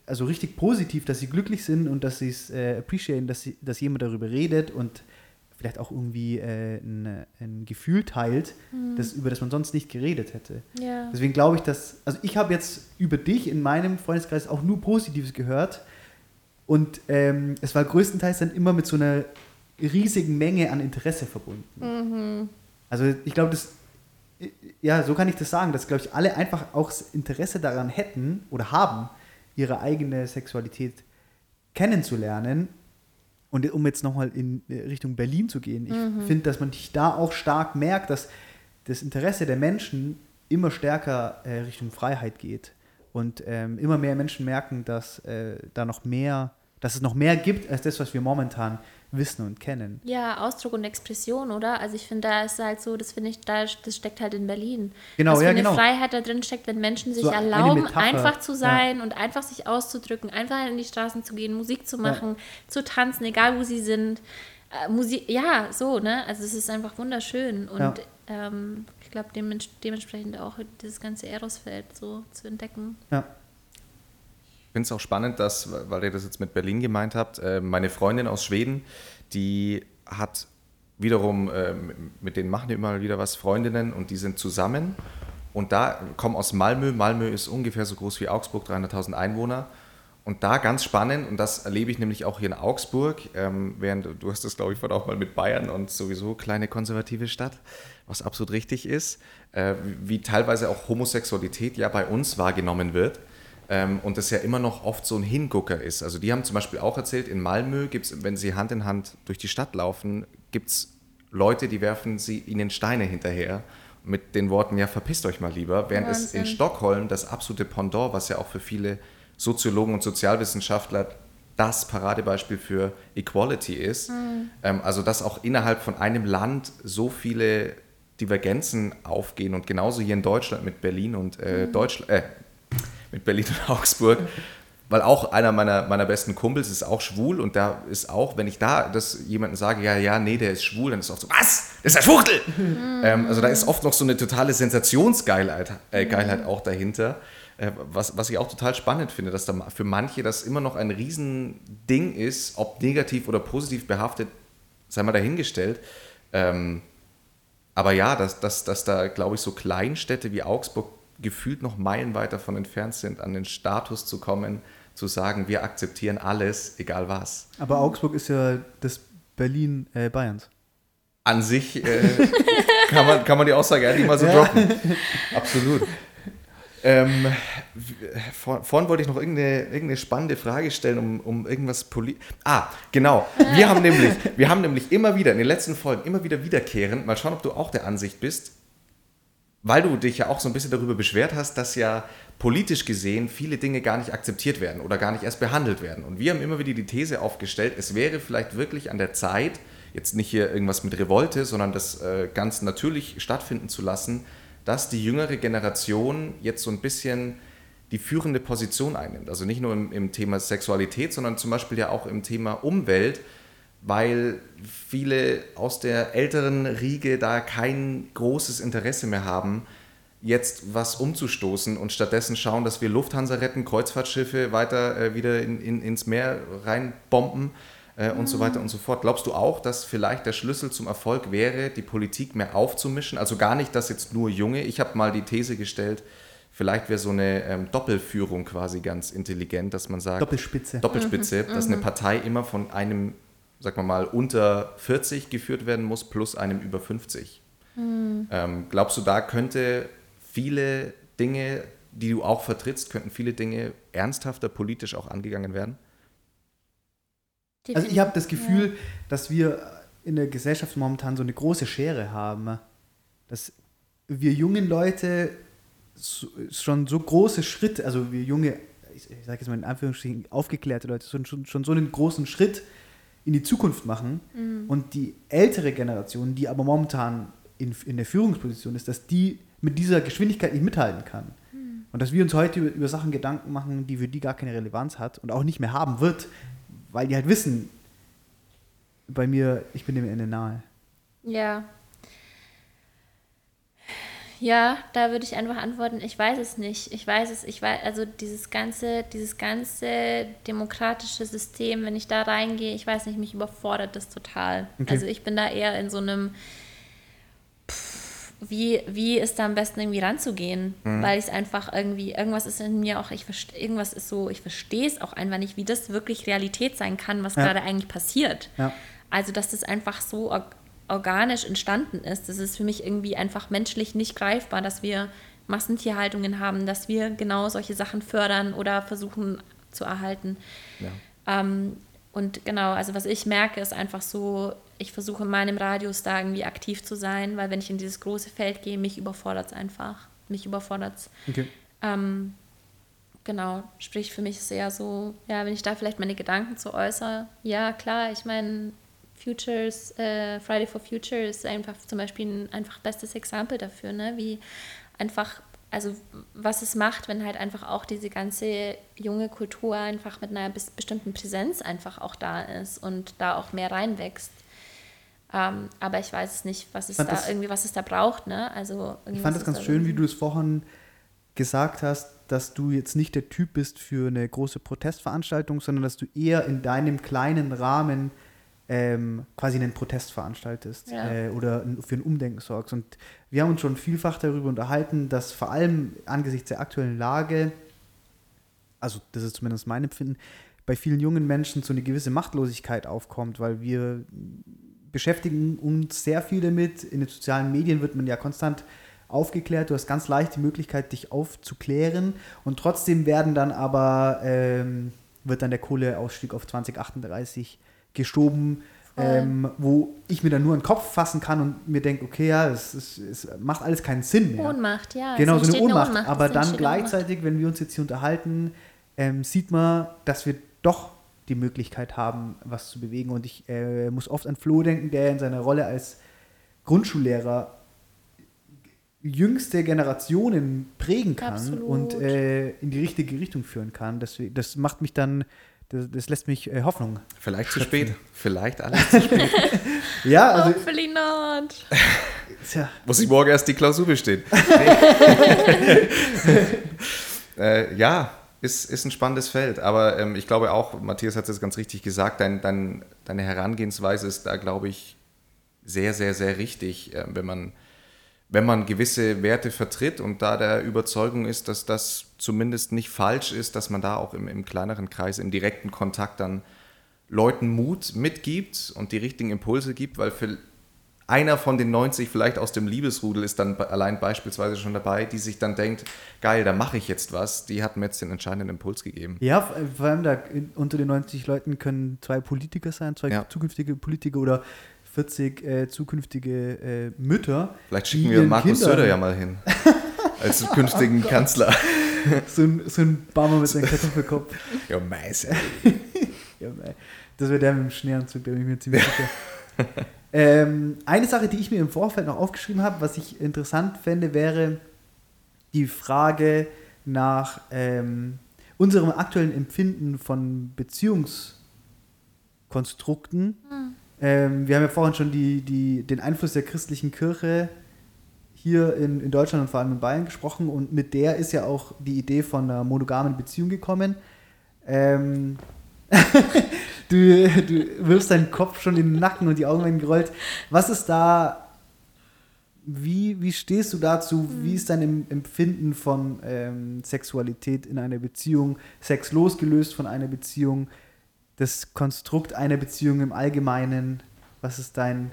also richtig positiv, dass sie glücklich sind und dass sie es äh, appreciaten, dass, sie, dass jemand darüber redet und vielleicht auch irgendwie äh, ein, ein Gefühl teilt, das, über das man sonst nicht geredet hätte. Ja. Deswegen glaube ich, dass, also ich habe jetzt über dich in meinem Freundeskreis auch nur Positives gehört und ähm, es war größtenteils dann immer mit so einer riesigen Menge an Interesse verbunden. Also ich glaube, das, ja, so kann ich das sagen, dass, glaube ich, alle einfach auch das Interesse daran hätten oder haben, ihre eigene Sexualität kennenzulernen. Und um jetzt nochmal in Richtung Berlin zu gehen, ich finde, dass man da auch stark merkt, dass das Interesse der Menschen immer stärker äh, Richtung Freiheit geht und ähm, immer mehr Menschen merken, dass äh, da noch mehr, dass es noch mehr gibt als das, was wir momentan wissen und kennen. Ja, Ausdruck und Expression, oder? Also ich finde, da ist halt so, das finde ich, da, das steckt halt in Berlin. Genau, Was für ja, eine genau. Freiheit da drin steckt, wenn Menschen sich So erlauben, einfach zu ja. sein und einfach sich auszudrücken, einfach in die Straßen zu gehen, Musik zu machen, zu tanzen, egal wo sie sind. Äh, Musik, ja, so, ne? Also es ist einfach wunderschön und Ja. ähm, ich glaube dements dementsprechend auch dieses ganze Erosfeld so zu entdecken. Ja. Finde es auch spannend, dass, weil ihr das jetzt mit Berlin gemeint habt, äh, meine Freundin aus Schweden, die hat wiederum, äh, mit denen machen wir immer wieder was, Freundinnen und die sind zusammen und da kommen aus Malmö. Malmö ist ungefähr so groß wie Augsburg, 300.000 Einwohner. Und da ganz spannend, und das erlebe ich nämlich auch hier in Augsburg, ähm, während du hast das, glaube ich, vorhin auch mal mit Bayern und sowieso kleine konservative Stadt, was absolut richtig ist, äh, wie teilweise auch Homosexualität ja bei uns wahrgenommen wird. Ähm, und das ja immer noch oft so ein Hingucker ist. Also die haben zum Beispiel auch erzählt, in Malmö gibt es, wenn sie Hand in Hand durch die Stadt laufen, gibt es Leute, die werfen sie ihnen Steine hinterher mit den Worten, ja, verpisst euch mal lieber. Während es in Wahnsinn. Stockholm das absolute Pendant, was ja auch für viele Soziologen und Sozialwissenschaftler das Paradebeispiel für Equality ist. Ähm, also dass auch innerhalb von einem Land so viele Divergenzen aufgehen und genauso hier in Deutschland mit Berlin und äh, Deutschland, äh, mit Berlin und Augsburg, weil auch einer meiner, meiner besten Kumpels ist auch schwul und da ist auch, wenn ich da das jemandem sage, ja, ja, nee, der ist schwul, dann ist oft so, was? Das ist ein Schwuchtel! ähm, also da ist oft noch so eine totale Sensationsgeilheit äh, Geilheit auch dahinter, äh, was, was ich auch total spannend finde, dass da für manche das immer noch ein Riesending ist, ob negativ oder positiv behaftet, sei mal dahingestellt. Ähm, aber ja, dass, dass, dass da, glaube ich, so Kleinstädte wie Augsburg gefühlt noch meilenweit davon entfernt sind, an den Status zu kommen, zu sagen, wir akzeptieren alles, egal was. Aber Augsburg ist ja das Berlin äh, Bayerns. An sich äh, kann, man, kann man die Aussage eigentlich mal so droppen. Absolut. Ähm, vor, vorhin wollte ich noch irgendeine, irgendeine spannende Frage stellen, um, um irgendwas poli Ah, genau. Wir haben, nämlich, wir haben nämlich immer wieder in den letzten Folgen immer wieder wiederkehrend, mal schauen, ob du auch der Ansicht bist, weil du dich ja auch so ein bisschen darüber beschwert hast, dass ja politisch gesehen viele Dinge gar nicht akzeptiert werden oder gar nicht erst behandelt werden. Und wir haben immer wieder die These aufgestellt, es wäre vielleicht wirklich an der Zeit, jetzt nicht hier irgendwas mit Revolte, sondern das äh, ganz natürlich stattfinden zu lassen, dass die jüngere Generation jetzt so ein bisschen die führende Position einnimmt. Also nicht nur im, im Thema Sexualität, sondern zum Beispiel ja auch im Thema Umwelt, weil viele aus der älteren Riege da kein großes Interesse mehr haben, jetzt was umzustoßen und stattdessen schauen, dass wir Lufthansa retten, Kreuzfahrtschiffe weiter äh, wieder in, in, ins Meer reinbomben äh, und so weiter und so fort. Glaubst du auch, dass vielleicht der Schlüssel zum Erfolg wäre, die Politik mehr aufzumischen? Also gar nicht, dass jetzt nur Junge. Ich habe mal die These gestellt, vielleicht wäre so eine ähm, Doppelführung quasi ganz intelligent, dass man sagt, Doppelspitze. Doppelspitze, dass eine Partei immer von einem, sagen wir mal, unter 40 geführt werden muss, plus einem über 50. Ähm, glaubst du, da könnte viele Dinge, die du auch vertrittst, könnten viele Dinge ernsthafter politisch auch angegangen werden? Also ich habe das Gefühl, dass wir in der Gesellschaft momentan so eine große Schere haben, dass wir jungen Leute so, schon so große Schritte, also wir junge, ich, ich sage jetzt mal in Anführungsstrichen aufgeklärte Leute, schon, schon, schon so einen großen Schritt in die Zukunft machen und die ältere Generation, die aber momentan in, in der Führungsposition ist, dass die mit dieser Geschwindigkeit nicht mithalten kann. Und dass wir uns heute über, über Sachen Gedanken machen, die für die gar keine Relevanz hat und auch nicht mehr haben wird, weil die halt wissen, bei mir, ich bin dem Ende nahe. Ja. Ja, da würde ich einfach antworten, ich weiß es nicht. Ich weiß es, ich weiß, also dieses ganze, dieses ganze demokratische System, wenn ich da reingehe, ich weiß nicht, mich überfordert das total. Okay. Also ich bin da eher in so einem, pff, wie, wie ist da am besten irgendwie ranzugehen? Weil ich es einfach irgendwie, irgendwas ist in mir auch, ich irgendwas ist so, ich verstehe es auch einfach nicht, wie das wirklich Realität sein kann, was Ja. gerade eigentlich passiert. Ja. Also, dass das einfach so organisch entstanden ist, das ist für mich irgendwie einfach menschlich nicht greifbar, dass wir Massentierhaltungen haben, dass wir genau solche Sachen fördern oder versuchen zu erhalten. Ja. Ähm, und genau, also was ich merke, ist einfach so, ich versuche in meinem Radius da irgendwie aktiv zu sein, weil wenn ich in dieses große Feld gehe, mich überfordert es einfach. mich überfordert Okay. ähm, genau, sprich für mich ist eher so, ja, wenn ich da vielleicht meine Gedanken zu äußere, ja klar, ich meine, Futures, äh, Friday for Future ist einfach zum Beispiel ein einfach bestes Exempel dafür, ne? wie einfach, also was es macht, wenn halt einfach auch diese ganze junge Kultur einfach mit einer bestimmten Präsenz einfach auch da ist und da auch mehr reinwächst. Ähm, aber ich weiß es nicht, was es da das- irgendwie, was es da braucht, ne? Also Ich fand das ist ganz da schön, wie du es vorhin gesagt hast, dass du jetzt nicht der Typ bist für eine große Protestveranstaltung, sondern dass du eher in deinem kleinen Rahmen ähm, quasi einen Protest veranstaltest Ja. äh, oder für ein Umdenken sorgst. Und wir haben uns schon vielfach darüber unterhalten, dass vor allem angesichts der aktuellen Lage, also das ist zumindest mein Empfinden, bei vielen jungen Menschen so eine gewisse Machtlosigkeit aufkommt, weil wir beschäftigen uns sehr viel damit. In den sozialen Medien wird man ja konstant aufgeklärt. Du hast ganz leicht die Möglichkeit, dich aufzuklären. Und trotzdem werden dann aber, ähm, wird dann der Kohleausstieg auf 2038 geschoben, ähm, wo ich mir dann nur einen Kopf fassen kann und mir denke, okay, ja, es, es, es macht alles keinen Sinn mehr. Ohnmacht, ja. Genau, so eine entsteht Ohnmacht. Aber dann eine Ohnmacht. gleichzeitig, wenn wir uns jetzt hier unterhalten, ähm, sieht man, dass wir doch die Möglichkeit haben, was zu bewegen. Und ich äh, muss oft an Flo denken, der in seiner Rolle als Grundschullehrer jüngste Generationen prägen kann Absolut. und äh, in die richtige Richtung führen kann. Das, das macht mich dann, das, das lässt mich äh, Hoffnung. Vielleicht zu spät. Vielleicht alles zu spät. Ja, also, Hopefully not. tja, Muss ich morgen erst die Klausur bestehen. äh, ja, ist, ist ein spannendes Feld. Aber ähm, ich glaube auch, Matthias hat es ganz richtig gesagt, dein, dein, deine Herangehensweise ist da, glaube ich, sehr, sehr, sehr richtig, äh, wenn, man, wenn man gewisse Werte vertritt und da der Überzeugung ist, dass das zumindest nicht falsch ist, dass man da auch im, im kleineren Kreis, im direkten Kontakt dann Leuten Mut mitgibt und die richtigen Impulse gibt, weil für einer von den 90 vielleicht aus dem Liebesrudel ist dann allein beispielsweise schon dabei, die sich dann denkt, geil, da mache ich jetzt was, die hat mir jetzt den entscheidenden Impuls gegeben. Ja, vor allem da unter den 90 Leuten können zwei Politiker sein, zwei Ja. zukünftige Politiker oder 40 äh, zukünftige äh, Mütter. Vielleicht schicken wir Markus Kindern Söder ja mal hin. Als künftigen Kanzler. So ein, so ein Barmer mit seinem Kartoffelkopf. Ja, Meiße. ja, mei. das wäre der mit dem Schneeanzug, da bin ich mir ziemlich sicher. ähm, eine Sache, die ich mir im Vorfeld noch aufgeschrieben habe, was ich interessant fände, wäre die Frage nach ähm, unserem aktuellen Empfinden von Beziehungskonstrukten. Ähm, wir haben ja vorhin schon die, die, den Einfluss der christlichen Kirche hier in, in Deutschland und vor allem in Bayern gesprochen und mit der ist ja auch die Idee von einer monogamen Beziehung gekommen. Ähm, du, du wirfst deinen Kopf schon in den Nacken und die Augen werden gerollt. Was ist da, wie, wie stehst du dazu? Wie ist dein Em- Empfinden von ähm, Sexualität in einer Beziehung? Sex losgelöst von einer Beziehung? Das Konstrukt einer Beziehung im Allgemeinen? Was ist dein...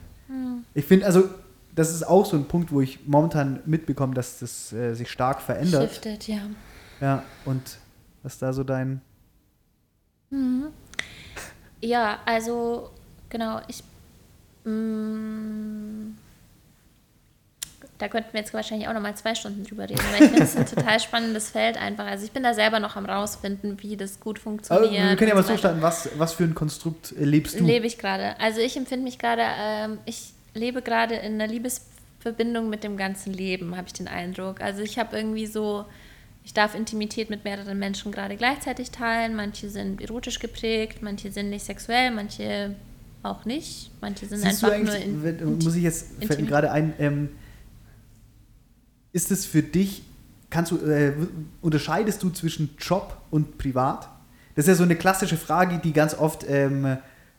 Ich finde, also, das ist auch so ein Punkt, wo ich momentan mitbekomme, dass das äh, sich stark verändert. Shifted, ja. Ja, und was ist da so dein... Ja, also genau, ich. mm, da könnten wir jetzt wahrscheinlich auch noch mal zwei Stunden drüber reden, weil ich finde es ein total spannendes Feld einfach. Also ich bin da selber noch am rausfinden, wie das gut Aber funktioniert. wir können ja mal so starten, was, was für ein Konstrukt äh, lebst du? Lebe ich gerade. Also ich empfinde mich gerade, ähm, ich lebe gerade in einer Liebesverbindung mit dem ganzen Leben, habe ich den Eindruck. Also ich habe irgendwie so, ich darf Intimität mit mehreren Menschen gerade gleichzeitig teilen. Manche sind erotisch geprägt, manche sind nicht sexuell, manche auch nicht. Manche sind Siehst du einfach nur in, muss ich jetzt, gerade ein, ähm, ist es für dich, kannst du, äh, unterscheidest du zwischen Job und Privat? Das ist ja so eine klassische Frage, die ganz oft ähm,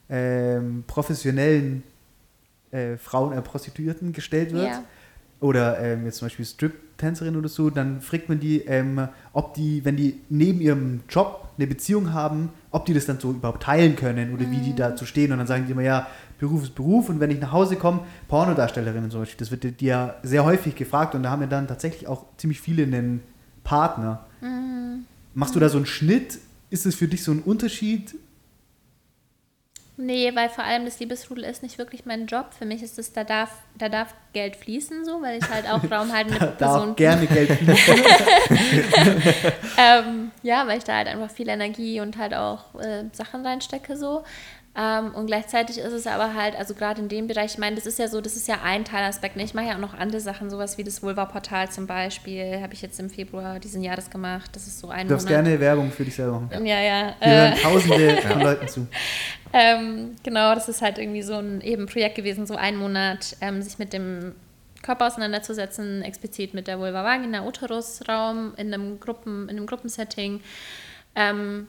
ähm, professionellen äh, Frauen, äh, Prostituierten gestellt wird. Ja. Oder ähm, jetzt zum Beispiel Strip-Tänzerin oder so, dann fragt man die, ähm, ob die, wenn die neben ihrem Job eine Beziehung haben, ob die das dann so überhaupt teilen können oder wie die Mhm. dazu stehen. Und dann sagen die immer, ja, Beruf ist Beruf und wenn ich nach Hause komme, Pornodarstellerinnen zum Beispiel, das wird dir ja sehr häufig gefragt und da haben ja dann tatsächlich auch ziemlich viele einen Partner. Mhm. Machst du da so einen Schnitt? Ist es für dich so ein Unterschied? Nee, weil vor allem das Liebesrudel ist nicht wirklich mein Job. Für mich ist es, da darf, da darf Geld fließen, so, weil ich halt auch raumhaltende Da Person darf gerne Geld fließen. ähm, ja, weil ich da halt einfach viel Energie und halt auch äh, Sachen reinstecke so. Ähm, und gleichzeitig ist es aber halt, also gerade in dem Bereich, ich meine, das ist ja so, das ist ja ein Teilaspekt. Ne? Ich mache ja auch noch andere Sachen, sowas wie das Vulva-Portal zum Beispiel, habe ich jetzt im Februar diesen Jahres gemacht. Das ist so ein Du darfst Monat. gerne Werbung für dich selber machen. Ja, ja. Äh, hören tausende von Leuten zu. ähm, genau, das ist halt irgendwie so ein eben Projekt gewesen, so ein Monat, ähm, sich mit dem Körper auseinanderzusetzen, explizit mit der Vulva Vagina, Uterusraum in einem Gruppen, in einem Gruppensetting. Ähm,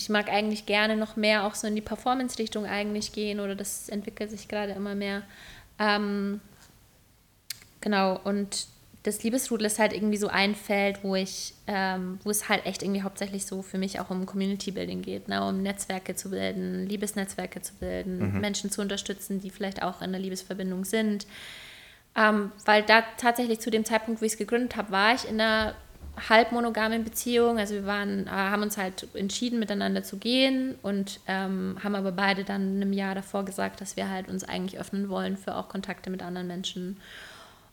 ich mag eigentlich gerne noch mehr auch so in die Performance-Richtung eigentlich gehen oder das entwickelt sich gerade immer mehr. Ähm, genau, und das Liebesrudel ist halt irgendwie so ein Feld, wo ich, ähm, wo es halt echt irgendwie hauptsächlich so für mich auch um Community Building geht, ne? um Netzwerke zu bilden, Liebesnetzwerke zu bilden, Menschen zu unterstützen, die vielleicht auch in der Liebesverbindung sind. Ähm, weil da tatsächlich zu dem Zeitpunkt, wo ich es gegründet habe, war ich in einer halb monogamen Beziehung. Also wir waren, äh, haben uns halt entschieden, miteinander zu gehen und ähm, haben aber beide dann in einem Jahr davor gesagt, dass wir halt uns eigentlich öffnen wollen für auch Kontakte mit anderen Menschen.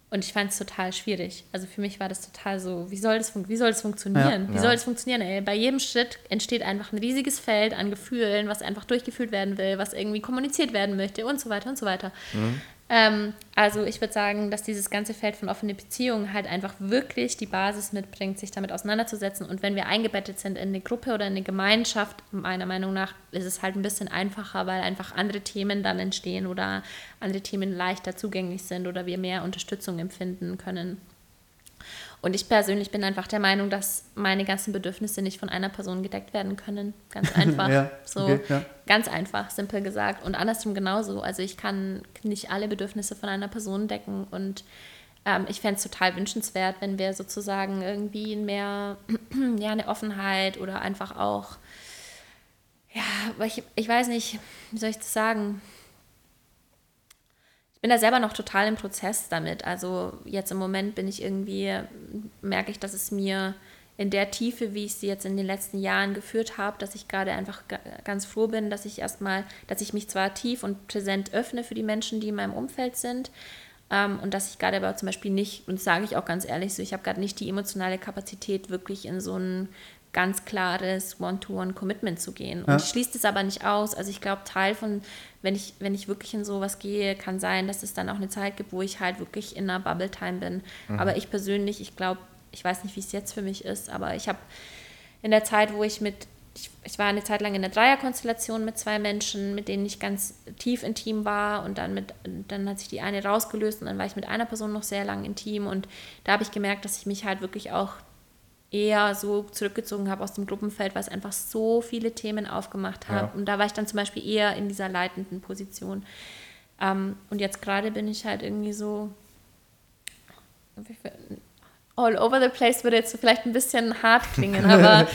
Und ich fand es total schwierig. Also für mich war das total so, wie soll das, wie soll das funktionieren? Ja. wie Ja. soll das funktionieren? Ey? Bei jedem Schritt entsteht einfach ein riesiges Feld an Gefühlen, was einfach durchgeführt werden will, was irgendwie kommuniziert werden möchte und so weiter und so weiter. Ähm, also ich würde sagen, dass dieses ganze Feld von offene Beziehungen halt einfach wirklich die Basis mitbringt, sich damit auseinanderzusetzen. Und wenn wir eingebettet sind in eine Gruppe oder in eine Gemeinschaft, meiner Meinung nach, ist es halt ein bisschen einfacher, weil einfach andere Themen dann entstehen oder andere Themen leichter zugänglich sind oder wir mehr Unterstützung empfinden können. Und ich persönlich bin einfach der Meinung, dass meine ganzen Bedürfnisse nicht von einer Person gedeckt werden können. Ganz einfach. Ja, so okay, ja. ganz einfach, simpel gesagt. Und andersrum genauso. Also ich kann nicht alle Bedürfnisse von einer Person decken und ähm, ich fände es total wünschenswert, wenn wir sozusagen irgendwie mehr, ja, eine Offenheit oder einfach auch, ja, ich, ich weiß nicht, wie soll ich das sagen? Ich bin da selber noch total im Prozess damit. Also jetzt im Moment bin ich irgendwie, merke ich, dass es mir in der Tiefe, wie ich sie jetzt in den letzten Jahren geführt habe, dass ich gerade einfach ga- ganz froh bin, dass ich erstmal, dass ich mich zwar tief und präsent öffne für die Menschen, die in meinem Umfeld sind, ähm, und dass ich gerade aber zum Beispiel nicht, und das sage ich auch ganz ehrlich so, ich habe gerade nicht die emotionale Kapazität, wirklich in so ein ganz klares One-to-One-Commitment zu gehen. Und Ja. ich schließe das aber nicht aus. Also ich glaube, Teil von, wenn ich, wenn ich wirklich in sowas gehe, kann sein, dass es dann auch eine Zeit gibt, wo ich halt wirklich in einer Bubble-Time bin. Aber ich persönlich, ich glaube, ich weiß nicht, wie es jetzt für mich ist, aber ich habe in der Zeit, wo ich mit, ich, ich war eine Zeit lang in einer Dreierkonstellation mit zwei Menschen, mit denen ich ganz tief intim war und dann mit, dann hat sich die eine rausgelöst und dann war ich mit einer Person noch sehr lang intim und da habe ich gemerkt, dass ich mich halt wirklich auch eher so zurückgezogen habe aus dem Gruppenfeld, weil es einfach so viele Themen aufgemacht hat. Ja. Und da war ich dann zum Beispiel eher in dieser leitenden Position. Ähm, und jetzt gerade bin ich halt irgendwie so all over the place würde jetzt so vielleicht ein bisschen hart klingen, aber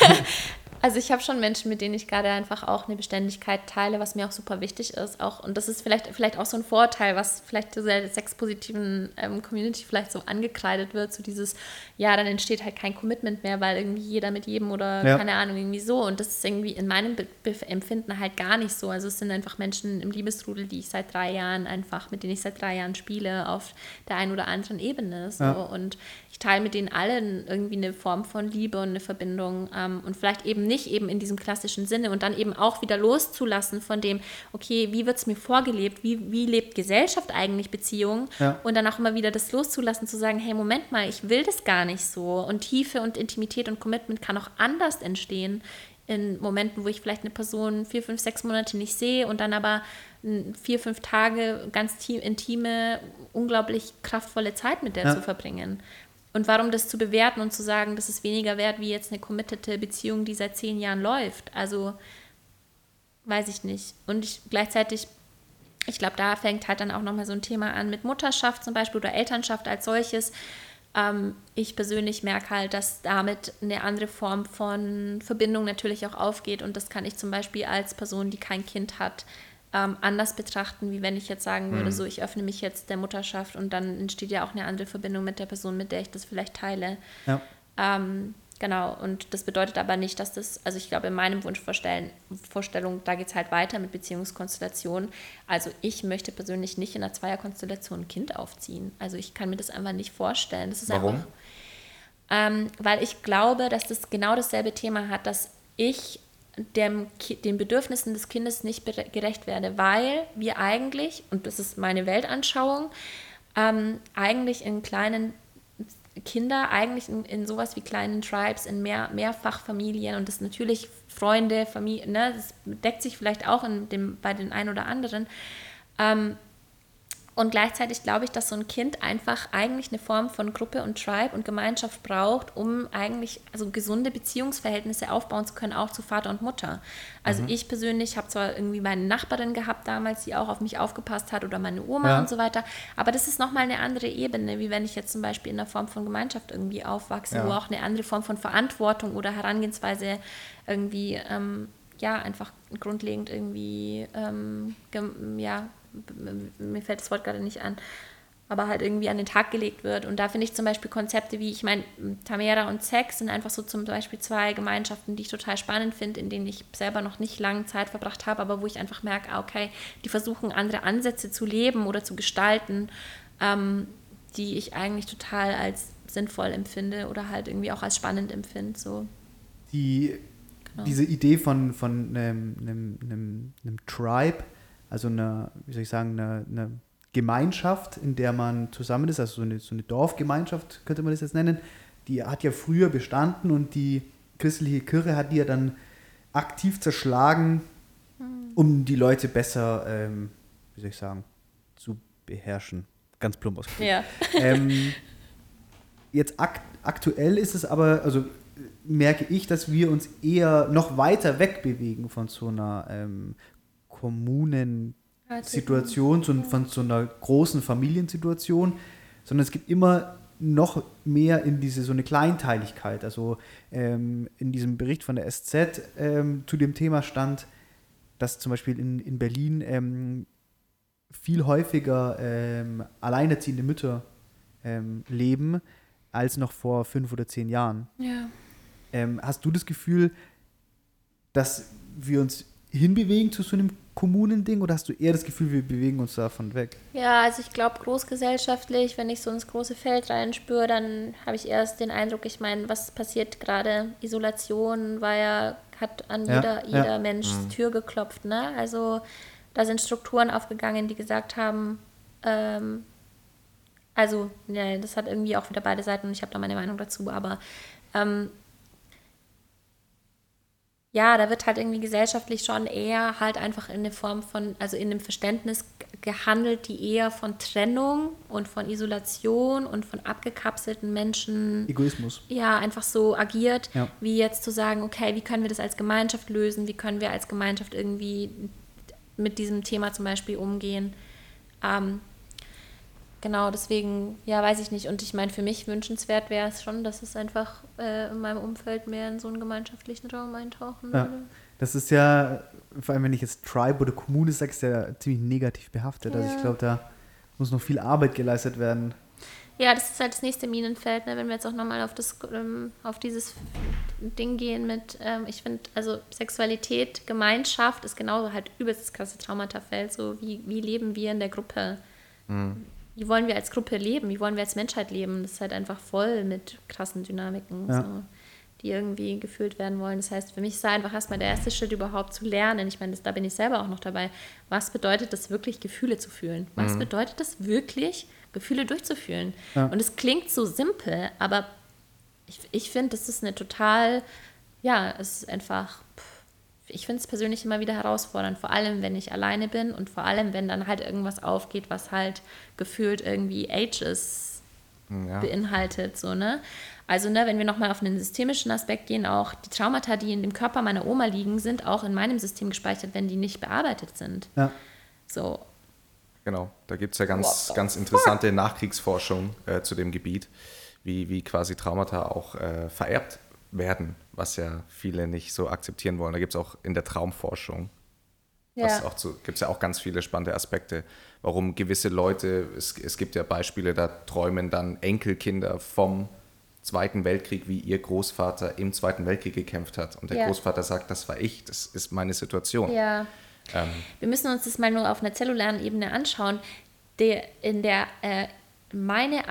also ich habe schon Menschen, mit denen ich gerade einfach auch eine Beständigkeit teile, was mir auch super wichtig ist. Auch, und das ist vielleicht, vielleicht auch so ein Vorteil, was vielleicht dieser sexpositiven ähm, Community vielleicht so angekreidet wird, so dieses, ja, dann entsteht halt kein Commitment mehr, weil irgendwie jeder mit jedem oder Ja. keine Ahnung, irgendwie so. Und das ist irgendwie in meinem Be Be Empfinden halt gar nicht so. Also es sind einfach Menschen im Liebesrudel, die ich seit drei Jahren einfach, mit denen ich seit drei Jahren spiele, auf der einen oder anderen Ebene. So. Ja. Und ich teile mit denen allen irgendwie eine Form von Liebe und eine Verbindung ähm, und vielleicht eben nicht eben in diesem klassischen Sinne und dann eben auch wieder loszulassen von dem, okay, wie wird es mir vorgelebt, wie, wie lebt Gesellschaft eigentlich Beziehungen Ja. und dann auch immer wieder das loszulassen, zu sagen, hey, Moment mal, ich will das gar nicht so und Tiefe und Intimität und Commitment kann auch anders entstehen in Momenten, wo ich vielleicht eine Person vier, fünf, sechs Monate nicht sehe und dann aber m, vier, fünf Tage ganz intime, unglaublich kraftvolle Zeit mit der Ja. zu verbringen. Und warum das zu bewerten und zu sagen, das ist weniger wert wie jetzt eine committete Beziehung, die seit zehn Jahren läuft. Also weiß ich nicht. Und ich, gleichzeitig, ich glaube, da fängt halt dann auch nochmal so ein Thema an mit Mutterschaft zum Beispiel oder Elternschaft als solches. Ähm, ich persönlich merke halt, dass damit eine andere Form von Verbindung natürlich auch aufgeht. Und das kann ich zum Beispiel als Person, die kein Kind hat, ähm, anders betrachten, wie wenn ich jetzt sagen würde, so ich öffne mich jetzt der Mutterschaft und dann entsteht ja auch eine andere Verbindung mit der Person, mit der ich das vielleicht teile. Ja. Ähm, Genau, und das bedeutet aber nicht, dass das, also ich glaube, in meinem Wunschvorstellung, da geht es halt weiter mit Beziehungskonstellationen. Also ich möchte persönlich nicht in einer Zweierkonstellation ein Kind aufziehen. Also ich kann mir das einfach nicht vorstellen. Das ist Warum? Einfach, ähm, weil ich glaube, dass das genau dasselbe Thema hat, dass ich dem, den Bedürfnissen des Kindes nicht gerecht werde, weil wir eigentlich, und das ist meine Weltanschauung, ähm, eigentlich in kleinen Kinder eigentlich in, in sowas wie kleinen Tribes, in mehr, Mehrfachfamilien und das natürlich Freunde, Familie, ne, das deckt sich vielleicht auch in dem, bei den einen oder anderen. Ähm, und gleichzeitig glaube ich, dass so ein Kind einfach eigentlich eine Form von Gruppe und Tribe und Gemeinschaft braucht, um eigentlich also gesunde Beziehungsverhältnisse aufbauen zu können, auch zu Vater und Mutter. Also mhm. ich persönlich habe zwar irgendwie meine Nachbarin gehabt damals, die auch auf mich aufgepasst hat oder meine Oma ja. und so weiter, aber das ist nochmal eine andere Ebene, wie wenn ich jetzt zum Beispiel in einer Form von Gemeinschaft irgendwie aufwachse, ja. wo auch eine andere Form von Verantwortung oder Herangehensweise irgendwie ähm, ja einfach grundlegend irgendwie ähm, ja mir fällt das Wort gerade nicht an, aber halt irgendwie an den Tag gelegt wird. Und da finde ich zum Beispiel Konzepte wie, ich meine, Tamera und Sex sind einfach so zum Beispiel zwei Gemeinschaften, die ich total spannend finde, in denen ich selber noch nicht lange Zeit verbracht habe, aber wo ich einfach merke, ah, okay, die versuchen andere Ansätze zu leben oder zu gestalten, ähm, die ich eigentlich total als sinnvoll empfinde oder halt irgendwie auch als spannend empfinde. So. Die, genau. Diese Idee von, von einem, einem, einem, einem Tribe, also eine, wie soll ich sagen, eine, eine Gemeinschaft, in der man zusammen ist, also so eine, so eine Dorfgemeinschaft könnte man das jetzt nennen, die hat ja früher bestanden und die christliche Kirche hat die ja dann aktiv zerschlagen, hm. um die Leute besser, ähm, wie soll ich sagen, zu beherrschen. Ganz plump ausgedrückt. Ja. Ähm, jetzt akt aktuell ist es aber, also merke ich, dass wir uns eher noch weiter wegbewegen von so einer ähm, Kommunensituation, so, von so einer großen Familiensituation, sondern es gibt immer noch mehr in diese so eine Kleinteiligkeit. Also ähm, in diesem Bericht von der SZ ähm, zu dem Thema stand, dass zum Beispiel in, in Berlin ähm, viel häufiger ähm, alleinerziehende Mütter ähm, leben als noch vor fünf oder zehn Jahren. Ja. Ähm, hast du das Gefühl, dass wir uns hinbewegen zu so einem Kommunending oder hast du eher das Gefühl, wir bewegen uns davon weg? Ja, also ich glaube großgesellschaftlich, wenn ich so ins große Feld reinspüre, dann habe ich erst den Eindruck, ich meine, was passiert gerade? Isolation war ja, hat an ja, jeder, jeder ja. Mensch mhm. Tür geklopft, ne? Also da sind Strukturen aufgegangen, die gesagt haben, ähm, also, ja, das hat irgendwie auch wieder beide Seiten und ich habe da meine Meinung dazu, aber ähm, ja, da wird halt irgendwie gesellschaftlich schon eher halt einfach in eine Form von, also in einem Verständnis gehandelt, die eher von Trennung und von Isolation und von abgekapselten Menschen. Egoismus. Ja, einfach so agiert, ja. wie jetzt zu sagen, okay, wie können wir das als Gemeinschaft lösen? Wie können wir als Gemeinschaft irgendwie mit diesem Thema zum Beispiel umgehen? Ähm, genau, deswegen, ja, weiß ich nicht. Und ich meine, für mich wünschenswert wäre es schon, dass es einfach äh, in meinem Umfeld mehr in so einen gemeinschaftlichen Raum eintauchen ja. würde. Das ist ja, vor allem wenn ich jetzt Tribe oder Kommune sage, ist ja ziemlich negativ behaftet. Ja. Also ich glaube, da muss noch viel Arbeit geleistet werden. Ja, das ist halt das nächste Minenfeld, ne? wenn wir jetzt auch nochmal auf, ähm, auf dieses Ding gehen mit, ähm, ich finde, also Sexualität, Gemeinschaft ist genauso halt übelst das krasse Traumatafeld. So, wie, wie leben wir in der Gruppe? Mhm wie wollen wir als Gruppe leben, wie wollen wir als Menschheit leben. Das ist halt einfach voll mit krassen Dynamiken, ja. so, die irgendwie gefühlt werden wollen. Das heißt, für mich ist da einfach erstmal der erste Schritt überhaupt zu lernen. Ich meine, das, da bin ich selber auch noch dabei. Was bedeutet das wirklich, Gefühle zu fühlen? Was mhm. bedeutet das wirklich, Gefühle durchzufühlen? Ja. Und es klingt so simpel, aber ich, ich finde, das ist eine total, ja, es ist einfach. Pff, ich finde es persönlich immer wieder herausfordernd, vor allem wenn ich alleine bin und vor allem, wenn dann halt irgendwas aufgeht, was halt gefühlt irgendwie Ages ja. beinhaltet, so, ne? Also, ne, wenn wir nochmal auf einen systemischen Aspekt gehen, auch die Traumata, die in dem Körper meiner Oma liegen, sind auch in meinem System gespeichert, wenn die nicht bearbeitet sind. Ja. So. Genau, da gibt es ja ganz, ganz interessante Nachkriegsforschung äh, zu dem Gebiet, wie, wie quasi Traumata auch äh, vererbt werden, was ja viele nicht so akzeptieren wollen. Da gibt es auch in der Traumforschung ja. gibt es ja auch ganz viele spannende Aspekte, warum gewisse Leute, es, es gibt ja Beispiele, da träumen dann Enkelkinder vom Zweiten Weltkrieg, wie ihr Großvater im Zweiten Weltkrieg gekämpft hat. Und der Ja. Großvater sagt, das war ich, das ist meine Situation. Ja. Ähm, Wir müssen uns das mal nur auf einer zellularen Ebene anschauen. Der, in der, äh, meine,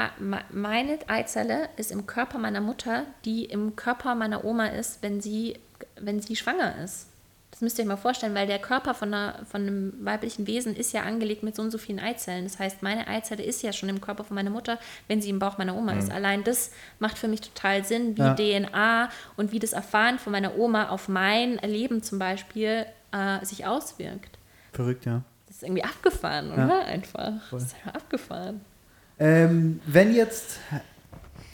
meine Eizelle ist im Körper meiner Mutter, die im Körper meiner Oma ist, wenn sie, wenn sie schwanger ist. Das müsst ihr euch mal vorstellen, weil der Körper von, einer, von einem weiblichen Wesen ist ja angelegt mit so und so vielen Eizellen. Das heißt, meine Eizelle ist ja schon im Körper von meiner Mutter, wenn sie im Bauch meiner Oma ist. Allein das macht für mich total Sinn, wie Ja. DNA und wie das Erfahren von meiner Oma auf mein Leben zum Beispiel äh, sich auswirkt. Verrückt, ja. Das ist irgendwie abgefahren, Ja. oder? Einfach. Das ist einfach abgefahren. Ähm, wenn jetzt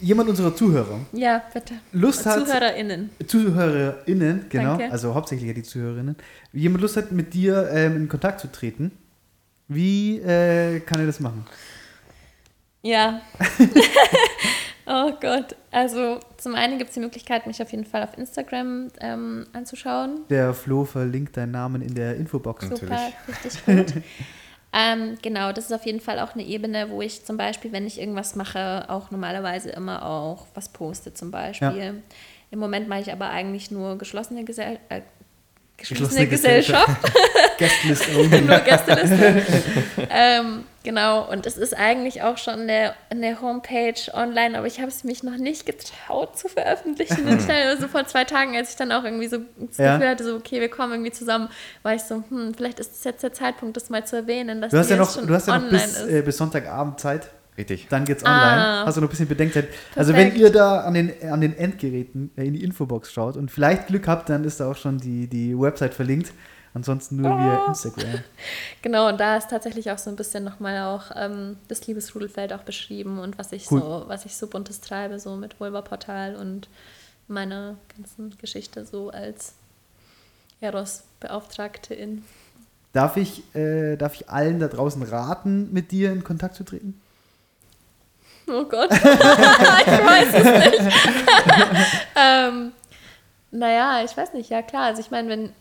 jemand unserer Zuhörer Ja, bitte. Lust hat, ZuhörerInnen. ZuhörerInnen, genau, Danke. also hauptsächlich die Zuhörerinnen, jemand Lust hat, mit dir ähm, in Kontakt zu treten, wie äh, kann er das machen? Ja. oh Gott. Also zum einen gibt es die Möglichkeit, mich auf jeden Fall auf Instagram ähm, anzuschauen. Der Flo verlinkt deinen Namen in der Infobox. Natürlich. Super, richtig gut. ähm, genau, das ist auf jeden Fall auch eine Ebene, wo ich zum Beispiel, wenn ich irgendwas mache, auch normalerweise immer auch was poste zum Beispiel. Im Moment mache ich aber eigentlich nur geschlossene, Gesell äh, geschlossene, Gesellschaft. Guestlist only. nur Gästeliste. ähm, genau, und es ist eigentlich auch schon eine, eine Homepage online, aber ich habe es mich noch nicht getraut zu veröffentlichen. Und schnell, also vor zwei Tagen, als ich dann auch irgendwie so das Ja. Gefühl hatte, so, okay, wir kommen irgendwie zusammen, war ich so, hm, vielleicht ist es jetzt der Zeitpunkt, das mal zu erwähnen, dass Du hast ja noch, du hast ja noch bis, äh, bis Sonntagabend Zeit. Richtig. Dann geht's Ah. online. Hast du noch ein bisschen Bedenkzeit. Also wenn Perfekt. ihr da an den, an den Endgeräten äh, in die Infobox schaut und vielleicht Glück habt, dann ist da auch schon die, die Website verlinkt. Ansonsten nur via Oh. Instagram. Genau, und da ist tatsächlich auch so ein bisschen nochmal auch ähm, das Liebesrudelfeld auch beschrieben und was ich Cool. so, was ich so buntes treibe, so mit Vulva-Portal und meiner ganzen Geschichte so als Eros-Beauftragte-In. Darf ich, äh, darf ich allen da draußen raten, mit dir in Kontakt zu treten? Oh Gott, ich weiß es nicht. ähm, naja, ich weiß nicht, ja klar. Also ich meine, wenn,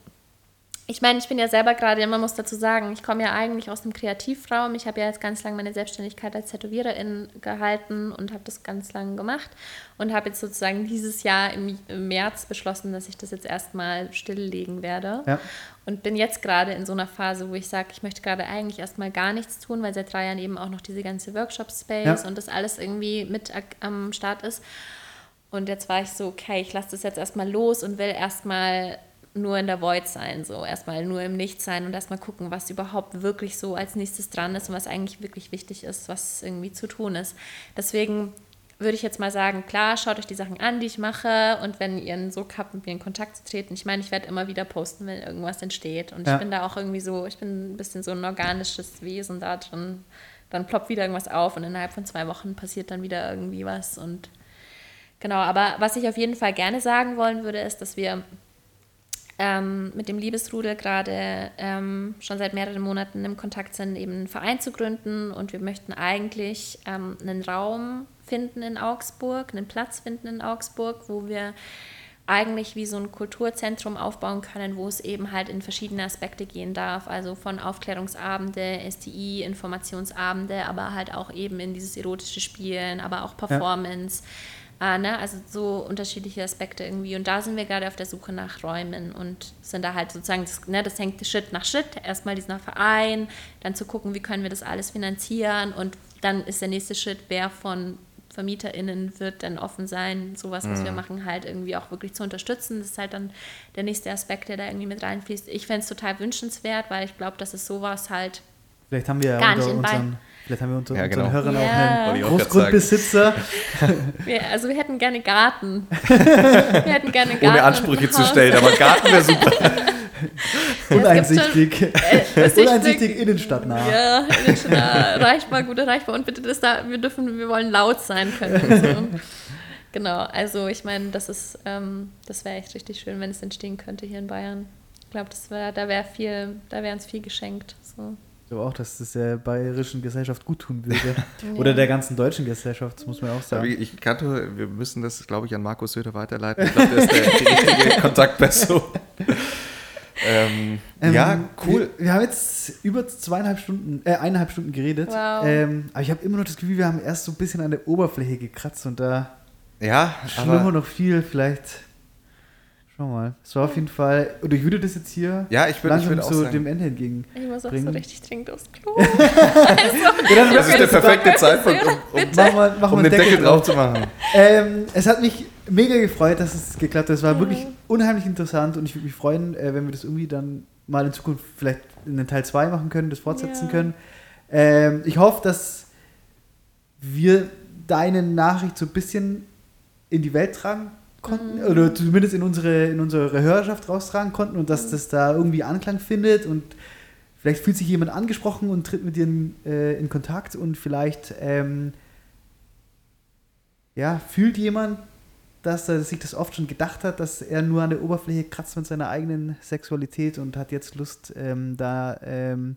ich meine, ich bin ja selber gerade, man muss dazu sagen, ich komme ja eigentlich aus dem Kreativraum. Ich habe ja jetzt ganz lange meine Selbstständigkeit als Tätowiererin gehalten und habe das ganz lange gemacht und habe jetzt sozusagen dieses Jahr im, im März beschlossen, dass ich das jetzt erstmal stilllegen werde. Ja. Und bin jetzt gerade in so einer Phase, wo ich sage, ich möchte gerade eigentlich erstmal gar nichts tun, weil seit drei Jahren eben auch noch diese ganze Workshop-Space Ja. und das alles irgendwie mit am Start ist. Und jetzt war ich so, okay, ich lasse das jetzt erstmal los und will erstmal nur in der Void sein, so erstmal nur im Nichts sein und erstmal gucken, was überhaupt wirklich so als nächstes dran ist und was eigentlich wirklich wichtig ist, was irgendwie zu tun ist. Deswegen würde ich jetzt mal sagen, klar, schaut euch die Sachen an, die ich mache und wenn ihr einen Sog habt, mit mir in Kontakt zu treten. Ich meine, ich werde immer wieder posten, wenn irgendwas entsteht und Ja. ich bin da auch irgendwie so, ich bin ein bisschen so ein organisches Wesen da drin. Dann ploppt wieder irgendwas auf und innerhalb von zwei Wochen passiert dann wieder irgendwie was und Genau, aber was ich auf jeden Fall gerne sagen wollen würde, ist, dass wir ähm, mit dem Liebesrudel gerade ähm, schon seit mehreren Monaten im Kontakt sind, eben einen Verein zu gründen. Und wir möchten eigentlich ähm, einen Raum finden in Augsburg, einen Platz finden in Augsburg, wo wir eigentlich wie so ein Kulturzentrum aufbauen können, wo es eben halt in verschiedene Aspekte gehen darf, also von Aufklärungsabende, STI, Informationsabende, aber halt auch eben in dieses erotische Spielen, aber auch Performance. Äh, ne? Also so unterschiedliche Aspekte irgendwie. Und da sind wir gerade auf der Suche nach Räumen und sind da halt sozusagen, das, ne, das hängt Schritt nach Schritt. Erstmal diesen Verein, dann zu gucken, wie können wir das alles finanzieren und dann ist der nächste Schritt, wer von VermieterInnen wird dann offen sein, sowas, was wir machen, halt irgendwie auch wirklich zu unterstützen. Das ist halt dann der nächste Aspekt, der da irgendwie mit reinfließt. Ich fände es total wünschenswert, weil ich glaube, dass es sowas halt Vielleicht haben wir ja unter unseren, vielleicht haben wir unter Ja, unseren genau. Hörern Ja. auch einen Großgrundbesitzer. Wir, also wir hätten gerne Garten. wir hätten gerne Garten. Ohne Ansprüche zu stellen, aber Garten wäre super. Uneinsichtig. Das Uneinsichtig innenstadtnah. Ja, innenstadtnah, erreichbar, gut erreichbar. Und bitte das da, wir dürfen, wir wollen laut sein können. So. Genau, also ich meine, das ist, ähm, das wäre echt richtig schön, wenn es entstehen könnte hier in Bayern. Ich glaube, das wär, da wäre viel, da wäre uns viel geschenkt. So. Ich glaube auch, dass das der bayerischen Gesellschaft gut tun würde. Oder der ganzen deutschen Gesellschaft, das muss man auch sagen. Ich kannte, wir müssen das, glaube ich, an Markus Söder weiterleiten. Ich glaube, der ist der, die richtige Kontaktperson. ähm, Ähm, ja, cool. Wir, wir haben jetzt über zweieinhalb Stunden, äh, eineinhalb Stunden geredet. Wow. Ähm, aber ich habe immer noch das Gefühl, wir haben erst so ein bisschen an der Oberfläche gekratzt und da Ja, Schlimmer aber noch viel, vielleicht. Schau mal. Es war auf jeden Fall. Oder ich würde das jetzt hier Ja, ich würde- ich langsam würde auch so sagen- dem Ende entgegen. Ich muss auch Bringen. so richtig dringend aufs Klo. Ja, dann das ist der perfekte Zeitpunkt, um, um, wir, machen wir um einen den Deckel drauf drauf. zu machen. Ähm, es hat mich mega gefreut, dass es geklappt hat. Es war wirklich unheimlich interessant und ich würde mich freuen, äh, wenn wir das irgendwie dann mal in Zukunft vielleicht in den Teil 2 machen können, das fortsetzen Ja. können. Ähm, ich hoffe, dass wir deine Nachricht so ein bisschen in die Welt tragen konnten Mhm. oder zumindest in unsere, in unsere Hörerschaft raustragen konnten und dass das da irgendwie Anklang findet und vielleicht fühlt sich jemand angesprochen und tritt mit dir in, äh, in Kontakt und vielleicht ähm, ja, fühlt jemand, dass er sich das oft schon gedacht hat, dass er nur an der Oberfläche kratzt mit seiner eigenen Sexualität und hat jetzt Lust, ähm, da ein ähm,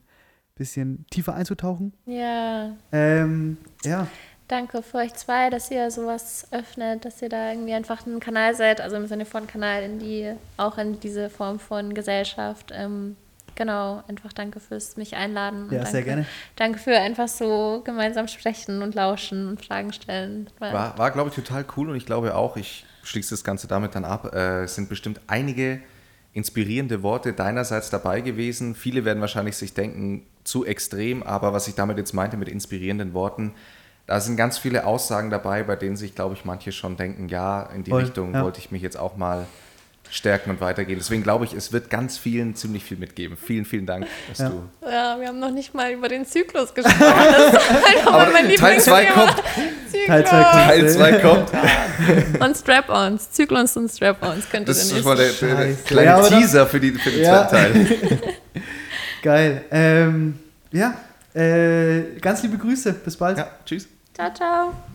bisschen tiefer einzutauchen. Ja, Ähm, ja, danke für euch zwei, dass ihr sowas öffnet, dass ihr da irgendwie einfach ein Kanal seid, also im Sinne von Kanal in die, auch in diese Form von Gesellschaft. Ähm, genau, einfach danke fürs mich einladen. und ja, danke, sehr gerne. Danke für einfach so gemeinsam sprechen und lauschen und Fragen stellen. War- War, glaube ich, total cool und ich glaube auch, ich schließe das Ganze damit dann ab, äh, es sind bestimmt einige inspirierende Worte deinerseits dabei gewesen. Viele werden wahrscheinlich sich denken, zu extrem, aber was ich damit jetzt meinte mit inspirierenden Worten, da sind ganz viele Aussagen dabei, bei denen sich, glaube ich, manche schon denken, ja, in die Voll, Richtung ja. wollte ich mich jetzt auch mal stärken und weitergehen. Deswegen glaube ich, es wird ganz vielen ziemlich viel mitgeben. Vielen, vielen Dank, dass Ja. du. Ja, wir haben noch nicht mal über den Zyklus gesprochen. Das ist einfach Aber mein Teil 2 Lieblingsthema. kommt. Teil zwei kommt. Teil 2 kommt. Und Strap-ons. Zyklons und Strap-ons könnt ihr Das ist schon mal der, der, der kleine Ja, Teaser für, die, für den Ja. zweiten Teil. Geil. Ähm, ja, äh, ganz liebe Grüße. Bis bald. Ja, tschüss. Ciao, ciao.